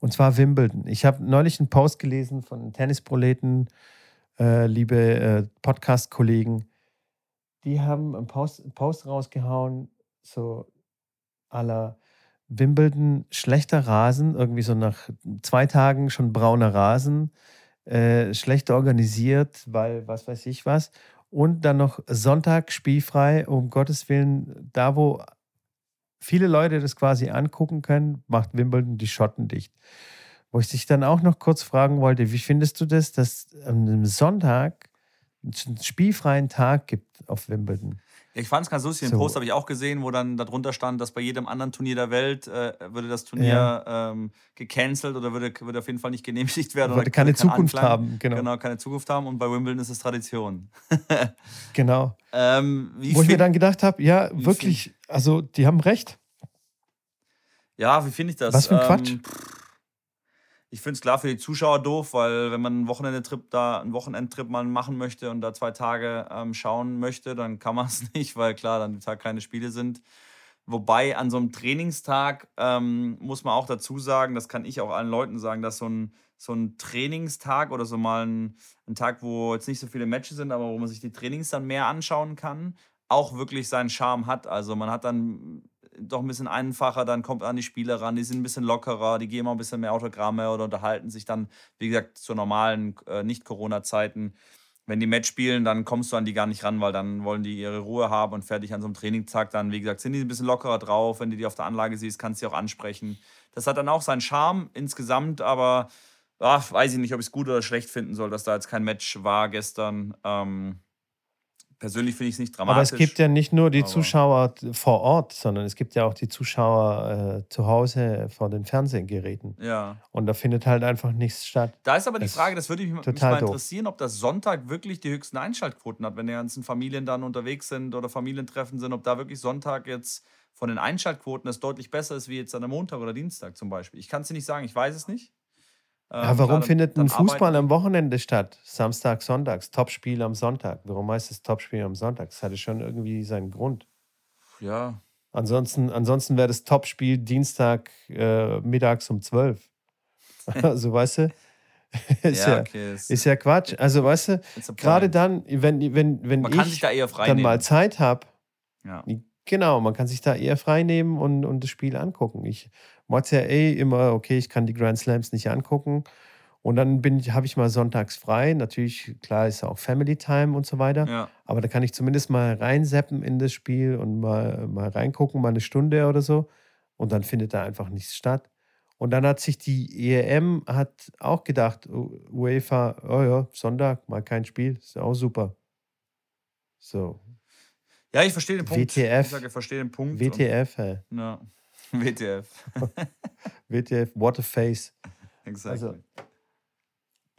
Und zwar Wimbledon. Ich habe neulich einen Post gelesen von Tennisproleten, äh, liebe äh, Podcast-Kollegen. Die haben einen Post, einen Post rausgehauen, so aller Wimbledon, schlechter Rasen, irgendwie so nach zwei Tagen schon brauner Rasen, äh, schlecht organisiert, weil was weiß ich was. Und dann noch Sonntag spielfrei, um Gottes Willen, da wo viele Leute das quasi angucken können, macht Wimbledon die Schotten dicht. Wo ich dich dann auch noch kurz fragen wollte, wie findest du das, dass einem Sonntag einen spielfreien Tag gibt auf Wimbledon? Ja, ich fand es ganz lustig. Den So. Post habe ich auch gesehen, wo dann darunter stand, dass bei jedem anderen Turnier der Welt äh, würde das Turnier ähm, gecancelt oder würde, würde auf jeden Fall nicht genehmigt werden. Oder keine kein Zukunft Anklang. haben, genau. Genau, keine Zukunft haben. Und bei Wimbledon ist es Tradition. Genau. ähm, Wo ich mir dann gedacht habe, ja, wirklich, also die haben recht. Ja, wie finde ich das? Was für ein Quatsch. Ähm, pff, ich finde es klar für die Zuschauer doof, weil wenn man einen Wochenendtrip da, einen Wochenendtrip mal machen möchte und da zwei Tage ähm, schauen möchte, dann kann man es nicht, weil klar, dann die Tag keine Spiele sind. Wobei an so einem Trainingstag ähm, muss man auch dazu sagen, das kann ich auch allen Leuten sagen, dass so ein, so ein Trainingstag oder so mal ein, ein Tag, wo jetzt nicht so viele Matches sind, aber wo man sich die Trainings dann mehr anschauen kann, auch wirklich seinen Charme hat. Also man hat dann doch ein bisschen einfacher, dann kommt an die Spieler ran, die sind ein bisschen lockerer, die geben auch ein bisschen mehr Autogramme oder unterhalten sich dann, wie gesagt, zu normalen äh, Nicht-Corona-Zeiten. Wenn die Match spielen, dann kommst du an die gar nicht ran, weil dann wollen die ihre Ruhe haben und fertig an so einem Trainingstag dann, wie gesagt, sind die ein bisschen lockerer drauf. Wenn du die auf der Anlage siehst, kannst du sie auch ansprechen. Das hat dann auch seinen Charme insgesamt, aber ach, weiß ich nicht, ob ich es gut oder schlecht finden soll, dass da jetzt kein Match war gestern. Ähm, persönlich finde ich es nicht dramatisch. Aber es gibt ja nicht nur die Zuschauer vor Ort, sondern es gibt ja auch die Zuschauer äh, zu Hause vor den Fernsehgeräten. ja. Und da findet halt einfach nichts statt. Da ist aber die Das Frage, das würde mich, mich mal interessieren, ob das Sonntag wirklich die höchsten Einschaltquoten hat, wenn die ganzen Familien dann unterwegs sind oder Familientreffen sind, ob da wirklich Sonntag jetzt von den Einschaltquoten das deutlich besser ist wie jetzt an einem Montag oder Dienstag zum Beispiel. Ich kann es dir nicht sagen, ich weiß es nicht. Ähm, Ja, warum klar, findet ein Fußball arbeiten- am Wochenende statt? Samstag, Sonntags, Topspiel am Sonntag. Warum heißt es Topspiel am Sonntag? Das hatte schon irgendwie seinen Grund. Ja, Ansonsten, ansonsten wäre das Topspiel Dienstag äh, mittags um 12. also weißt du, ist ja, ja, okay. es- ist ja Quatsch. Also weißt du, gerade dann, wenn, wenn, wenn Man ich da dann mal Zeit habe, Ja. Genau, man kann sich da eher frei nehmen und, und das Spiel angucken. Ich mochte ja eh immer, okay, ich kann die Grand Slams nicht angucken. Und dann bin ich, habe ich mal sonntags frei. Natürlich, klar, ist auch Family Time und so weiter. ja. Aber da kann ich zumindest mal reinseppen in das Spiel und mal, mal reingucken, mal eine Stunde oder so. Und dann findet da einfach nichts statt. Und dann hat sich die EM hat auch gedacht, UEFA, oh ja, Sonntag, mal kein Spiel, ist auch super. So, ja, ich verstehe den Punkt. WTF. Ich sage, ich verstehe den Punkt. WTF. Und, ja. WTF. WTF, what a face. Exactly. Also,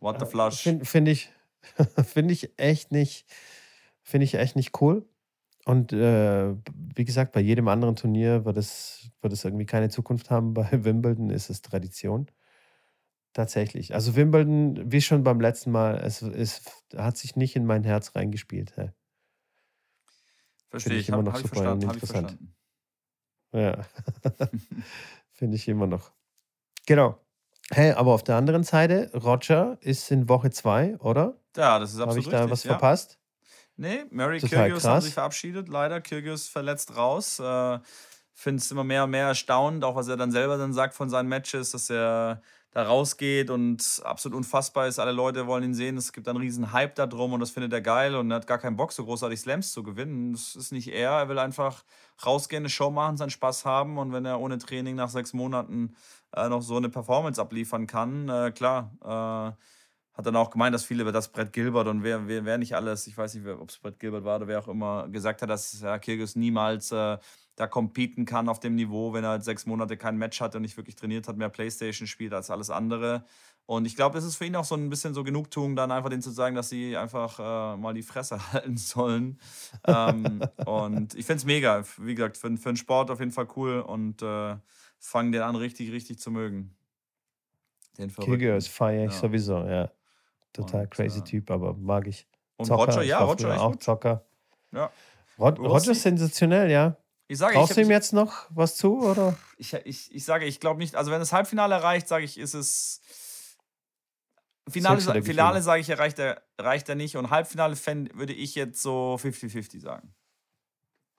What the flush. Finde find ich, find ich echt nicht, finde ich echt nicht cool. Und äh, wie gesagt, bei jedem anderen Turnier wird es, wird es irgendwie keine Zukunft haben. Bei Wimbledon ist es Tradition. Tatsächlich. Also Wimbledon, wie schon beim letzten Mal, es, es hat sich nicht in mein Herz reingespielt. Hä? Verstehe ich ich. immer Habe noch hab ich super verstanden. Hab ich interessant. verstanden. Ja. Finde ich immer noch. Genau. Hey, aber auf der anderen Seite, Roger ist in Woche zwei, oder? Ja, das ist Habe absolut ich da richtig. was ja. verpasst? Nee, Mary Kyrgios krass. sich verabschiedet. Leider, Kyrgios verletzt raus. Äh, Finde es immer mehr und mehr erstaunend, auch was er dann selber dann sagt von seinen Matches, dass er da rausgeht und absolut unfassbar ist. Alle Leute wollen ihn sehen. Es gibt einen riesen Hype da drum und das findet er geil und er hat gar keinen Bock, so großartig Slams zu gewinnen. Das ist nicht er. Er will einfach rausgehen, eine Show machen, seinen Spaß haben und wenn er ohne Training nach sechs Monaten äh, noch so eine Performance abliefern kann, äh, klar. Äh, hat dann auch gemeint, dass viele über das Brett Gilbert und wer, wer, wer nicht alles, ich weiß nicht, ob es Brett Gilbert war oder wer auch immer, gesagt hat, dass ja, Kyrgios niemals äh, da competen kann auf dem Niveau, wenn er halt sechs Monate kein Match hat und nicht wirklich trainiert hat, mehr Playstation spielt als alles andere. Und ich glaube, es ist für ihn auch so ein bisschen so Genugtuung, dann einfach denen zu sagen, dass sie einfach äh, mal die Fresse halten sollen. ähm, und ich finde es mega. Wie gesagt, für, für den Sport auf jeden Fall cool und äh, fangen den an, richtig, richtig zu mögen. Den Kyrgios feiere ich Ja. sowieso, ja. Total Und, crazy äh, Typ, aber mag ich. Und Roger, ich ja, Roger auch. Zocker. Ja. Rod Roger ist sensationell, ja. Ich sage, ich, du ihm jetzt noch was zu, oder? ich, ich, ich sage, ich glaube nicht, also wenn das Halbfinale erreicht, sage ich, ist es. Finale, Finale sage ich, erreicht er, erreicht er nicht. Und Halbfinale fänd- würde ich jetzt so 50-50 sagen.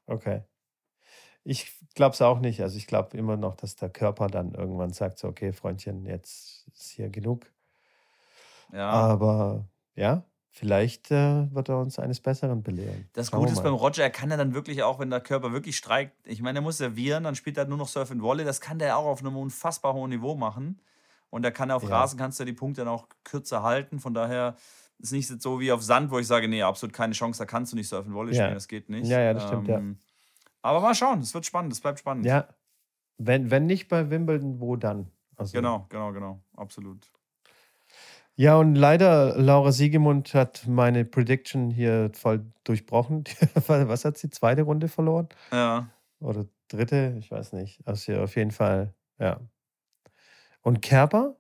Okay. Ich glaube es auch nicht. Also ich glaube immer noch, dass der Körper dann irgendwann sagt, so, okay, Freundchen, jetzt ist hier genug. Ja. Aber ja, vielleicht äh, wird er uns eines Besseren belehren. Das Gute ist beim Roger, er kann ja dann wirklich auch, wenn der Körper wirklich streikt, ich meine, er muss servieren, dann spielt er nur noch Surf and Volley. Das kann der auch auf einem unfassbar hohen Niveau machen. Und er kann auf Ja. Rasen, kannst du die Punkte dann auch kürzer halten. Von daher ist nicht so wie auf Sand, wo ich sage, nee, absolut keine Chance, da kannst du nicht Surf and Volley Ja. spielen, das geht nicht. Ja, ja, das stimmt, ja. Aber mal schauen, es wird spannend, es bleibt spannend. Ja, wenn, wenn nicht bei Wimbledon, wo dann? Also, Genau, genau, genau, absolut. Ja, und leider, Laura Siegemund hat meine Prediction hier voll durchbrochen. Was hat sie? Zweite Runde verloren? Ja, Oder dritte? Ich weiß nicht. Also auf jeden Fall, ja. Und Kerber?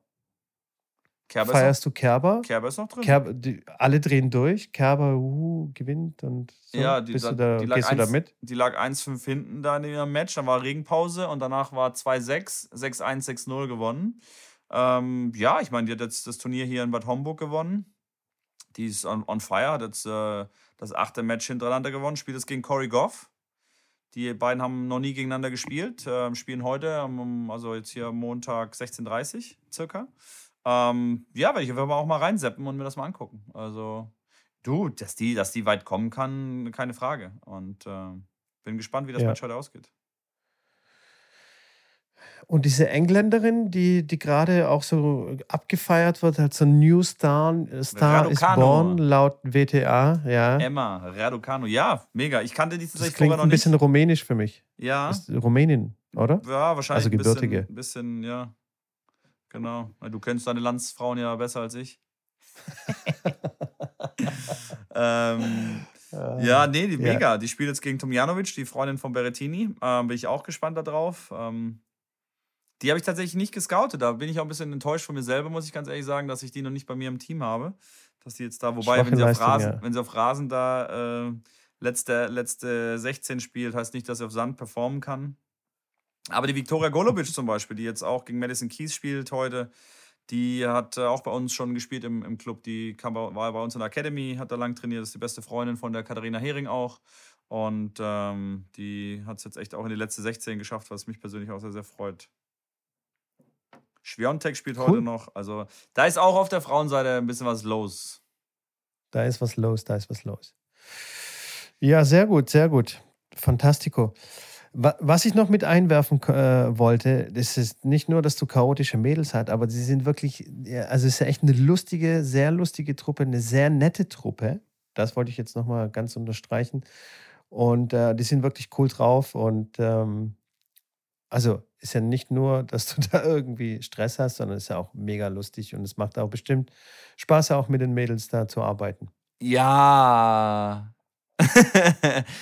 Kerber Feierst du Kerber? noch, Kerber ist noch drin. Kerber die, alle drehen durch. Kerber uh, gewinnt und so. Ja, die, Bist da, du da, die lag gehst du da 1 mit? Die lag 1-5 hinten da in ihrem Match. Dann war Regenpause und danach war 2-6, 6-1, 6-0 gewonnen. Ähm, ja, ich meine, die hat jetzt das Turnier hier in Bad Homburg gewonnen. Die ist on, on fire, hat jetzt äh, das achte Match hintereinander gewonnen. Spielt es gegen Corey Goff. Die beiden haben noch nie gegeneinander gespielt. Ähm, spielen heute, also jetzt hier Montag 16.30 Uhr circa. Ähm, ja, werde ich einfach mal auch mal reinseppen und mir das mal angucken. Also, du, dass die, dass die weit kommen kann, keine Frage. Und äh, bin gespannt, wie das Ja. Match heute ausgeht. Und diese Engländerin, die, die gerade auch so abgefeiert wird, als so ein New Star, Star is born, laut WTA, ja. Emma Raducanu, ja, mega. Ich kannte die tatsächlich vorher noch ein nicht. bisschen rumänisch für mich. Ja, Ist Rumänin, oder? ja, wahrscheinlich Also ein gebürtige. bisschen, bisschen, ja. Genau. Na, Du kennst deine Landsfrauen ja besser als ich. ähm, Ja, nee, die mega. Die spielt jetzt gegen Tomjanovic, die Freundin von Berrettini. Ähm, bin ich auch gespannt darauf. Ähm, die habe ich tatsächlich nicht gescoutet. Da bin ich auch ein bisschen enttäuscht von mir selber, muss ich ganz ehrlich sagen, dass ich die noch nicht bei mir im Team habe. Dass die jetzt da, wobei, wenn sie, auf Leistung, Rasen, ja. wenn sie auf Rasen da äh, letzte, letzte 16 spielt, heißt nicht, dass sie auf Sand performen kann. Aber die Viktoria Golubic zum Beispiel, die jetzt auch gegen Madison Keys spielt heute, die hat äh, auch bei uns schon gespielt im, im Club. Die kam bei, war bei uns in der Academy, hat da lang trainiert, ist die beste Freundin von der Katharina Hering auch. Und ähm, die hat es jetzt echt auch in die letzte 16 geschafft, was mich persönlich auch sehr, sehr freut. Schwiontek spielt Cool. heute noch. Also da ist auch auf der Frauenseite ein bisschen was los. Da ist was los, da ist was los. Ja, sehr gut, sehr gut. Fantastico. Wa- Was ich noch mit einwerfen äh, wollte, das ist nicht nur, dass du chaotische Mädels hast, aber sie sind wirklich, also es ist ja echt eine lustige, sehr lustige Truppe, eine sehr nette Truppe. Das wollte ich jetzt nochmal ganz unterstreichen. Und äh, die sind wirklich cool drauf und ähm, also ist ja nicht nur, dass du da irgendwie Stress hast, sondern es ist ja auch mega lustig und es macht auch bestimmt Spaß, auch mit den Mädels da zu arbeiten. Ja.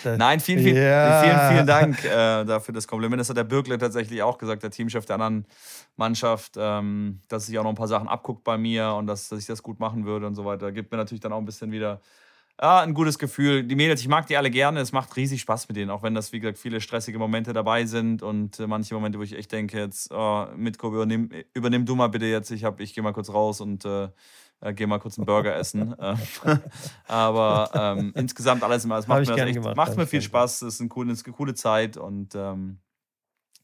Nein, vielen, vielen, Ja. vielen, vielen Dank äh, dafür das Kompliment. Das hat der Birkle tatsächlich auch gesagt, der Teamchef der anderen Mannschaft, ähm, dass sich auch noch ein paar Sachen abguckt bei mir und dass, dass ich das gut machen würde und so weiter. Gibt mir natürlich dann auch ein bisschen wieder ja, ein gutes Gefühl. Die Mädels, ich mag die alle gerne. Es macht riesig Spaß mit denen, auch wenn das, wie gesagt, viele stressige Momente dabei sind und äh, manche Momente, wo ich echt denke, jetzt, oh, Mitko, übernimm, übernimm du mal bitte jetzt. Ich, hab- ich gehe mal kurz raus und äh, äh, gehe mal kurz einen Burger essen. Ähm, Aber ähm, insgesamt alles immer, es macht mir, echt, gemacht, macht mir viel Spaß. Es ist, ein cool, es ist eine coole Zeit und ähm,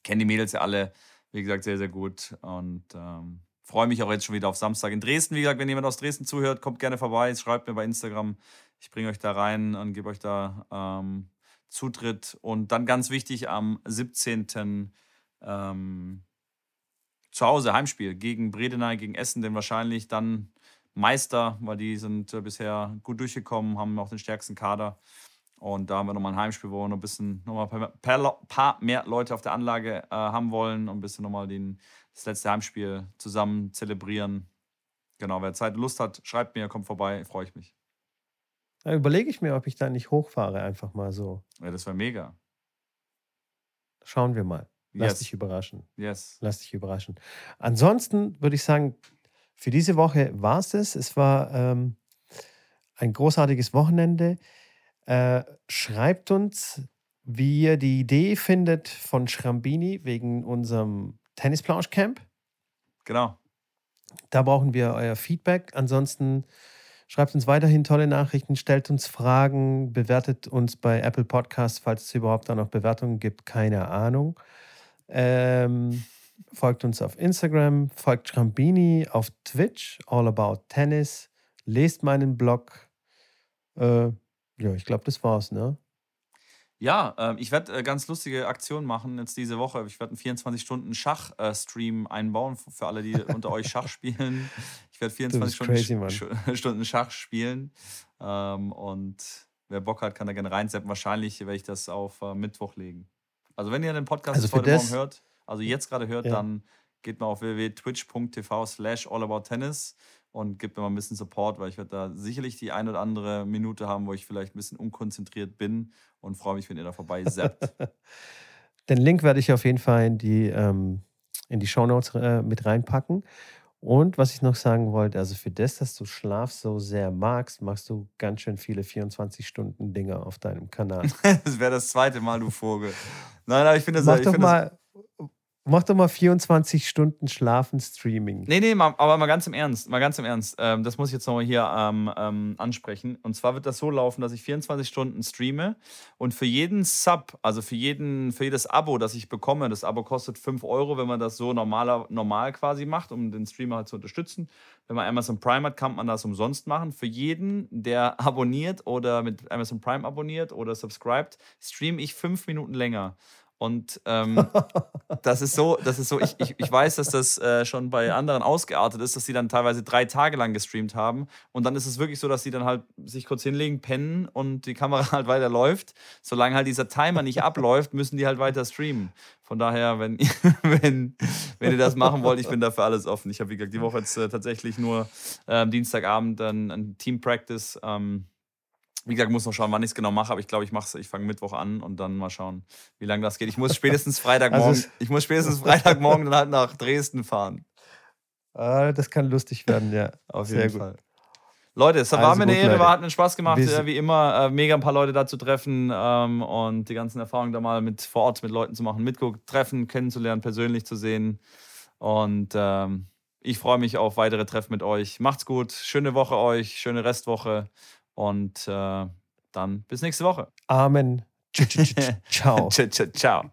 kenne die Mädels ja alle, wie gesagt, sehr, sehr gut. Und ähm, freue mich auch jetzt schon wieder auf Samstag in Dresden. Wie gesagt, wenn jemand aus Dresden zuhört, kommt gerne vorbei, schreibt mir bei Instagram. Ich bringe euch da rein und gebe euch da ähm, Zutritt. Und dann ganz wichtig, am 17. Ähm, zu Hause Heimspiel gegen Bredeney, gegen Essen, denn wahrscheinlich dann Meister, weil die sind äh, bisher gut durchgekommen, haben auch den stärksten Kader. Und da haben wir nochmal ein Heimspiel, wo wir noch ein bisschen, nochmal ein paar, paar, mehr Leute auf der Anlage äh, haben wollen und ein bisschen nochmal den, das letzte Heimspiel zusammen zelebrieren. Genau, wer Zeit und Lust hat, schreibt mir, kommt vorbei, freue ich mich. Da überlege ich mir, ob ich da nicht hochfahre, einfach mal so. Ja, das wäre mega. Schauen wir mal. Lass Yes. dich überraschen. Yes. Lass dich überraschen. Ansonsten würde ich sagen, für diese Woche war es das. Es war ähm, ein großartiges Wochenende. Äh, schreibt uns, wie ihr die Idee findet von Schrambini wegen unserem Tennisplausch-Camp. Genau. Da brauchen wir euer Feedback. Ansonsten schreibt uns weiterhin tolle Nachrichten, stellt uns Fragen, bewertet uns bei Apple Podcasts, falls es überhaupt da noch Bewertungen gibt. Keine Ahnung. Ähm, folgt uns auf Instagram, folgt Schrambini auf Twitch, All About Tennis, lest meinen Blog. Äh, ja, ich glaube, das war's, ne? Ja, ähm, ich werde äh, ganz lustige Aktionen machen jetzt diese Woche. Ich werde einen 24-Stunden-Schach-Stream einbauen f- für alle, die unter euch Schach spielen. Ich werde Du 24 bist Stunden, crazy, Stunden Schach spielen. Ähm, und wer Bock hat, kann da gerne reinsetzen. Wahrscheinlich werde ich das auf äh, Mittwoch legen. Also wenn ihr den Podcast Also heute Morgen hört, also jetzt gerade hört, ja. dann geht mal auf www.twitch.tv slash allabouttennis und gebt mir mal ein bisschen Support, weil ich werde da sicherlich die ein oder andere Minute haben, wo ich vielleicht ein bisschen unkonzentriert bin und freue mich, wenn ihr da vorbei zappt. Den Link werde ich auf jeden Fall in die, ähm, in die Shownotes äh, mit reinpacken. Und was ich noch sagen wollte, also für das, dass du Schlaf so sehr magst, machst du ganz schön viele 24-Stunden-Dinger auf deinem Kanal. das wäre das zweite Mal, du Vogel. Nein, aber ich finde das, Mach doch mal, mach doch mal 24 Stunden Schlafen Streaming. Nee, nee, mal, aber mal ganz im Ernst, mal ganz im Ernst. Ähm, das muss ich jetzt nochmal hier ähm, ähm, ansprechen. Und zwar wird das so laufen, dass ich 24 Stunden streame und für jeden Sub, also für, jeden, für jedes Abo, das ich bekomme, das Abo kostet 5 Euro, wenn man das so normaler, normal quasi macht, um den Streamer halt zu unterstützen. Wenn man Amazon Prime hat, kann man das umsonst machen. Für jeden, der abonniert oder mit Amazon Prime abonniert oder subscribed, streame ich 5 Minuten länger. Und ähm, das ist so, das ist so, ich, ich, ich weiß, dass das äh, schon bei anderen ausgeartet ist, dass sie dann teilweise drei Tage lang gestreamt haben. Und dann ist es wirklich so, dass sie dann halt sich kurz hinlegen, pennen und die Kamera halt weiter läuft. Solange halt dieser Timer nicht abläuft, müssen die halt weiter streamen. Von daher, wenn, wenn, wenn ihr das machen wollt, ich bin dafür alles offen. Ich habe, wie gesagt, die Woche jetzt äh, tatsächlich nur ähm, Dienstagabend dann ein Team Practice. Ähm, wie gesagt, muss noch schauen, wann ich es genau mache, aber ich glaube, ich mache Ich fange Mittwoch an und dann mal schauen, wie lange das geht. Ich muss spätestens Freitagmorgen, Also es- ich muss spätestens Freitagmorgen dann halt nach Dresden fahren. Ah, das kann lustig werden, ja. Auf Sehr jeden gut. Fall. Leute, es war Also mir eine gut, Ehre, war, hat mir Spaß gemacht, äh, wie immer. Äh, mega ein paar Leute da zu treffen ähm, und die ganzen Erfahrungen da mal mit vor Ort mit Leuten zu machen, mitgucken, treffen, kennenzulernen, persönlich zu sehen. Und ähm, ich freue mich auf weitere Treffen mit euch. Macht's gut, schöne Woche euch, schöne Restwoche und äh, dann bis nächste Woche. Amen. Ciao. Ciao. Ciao.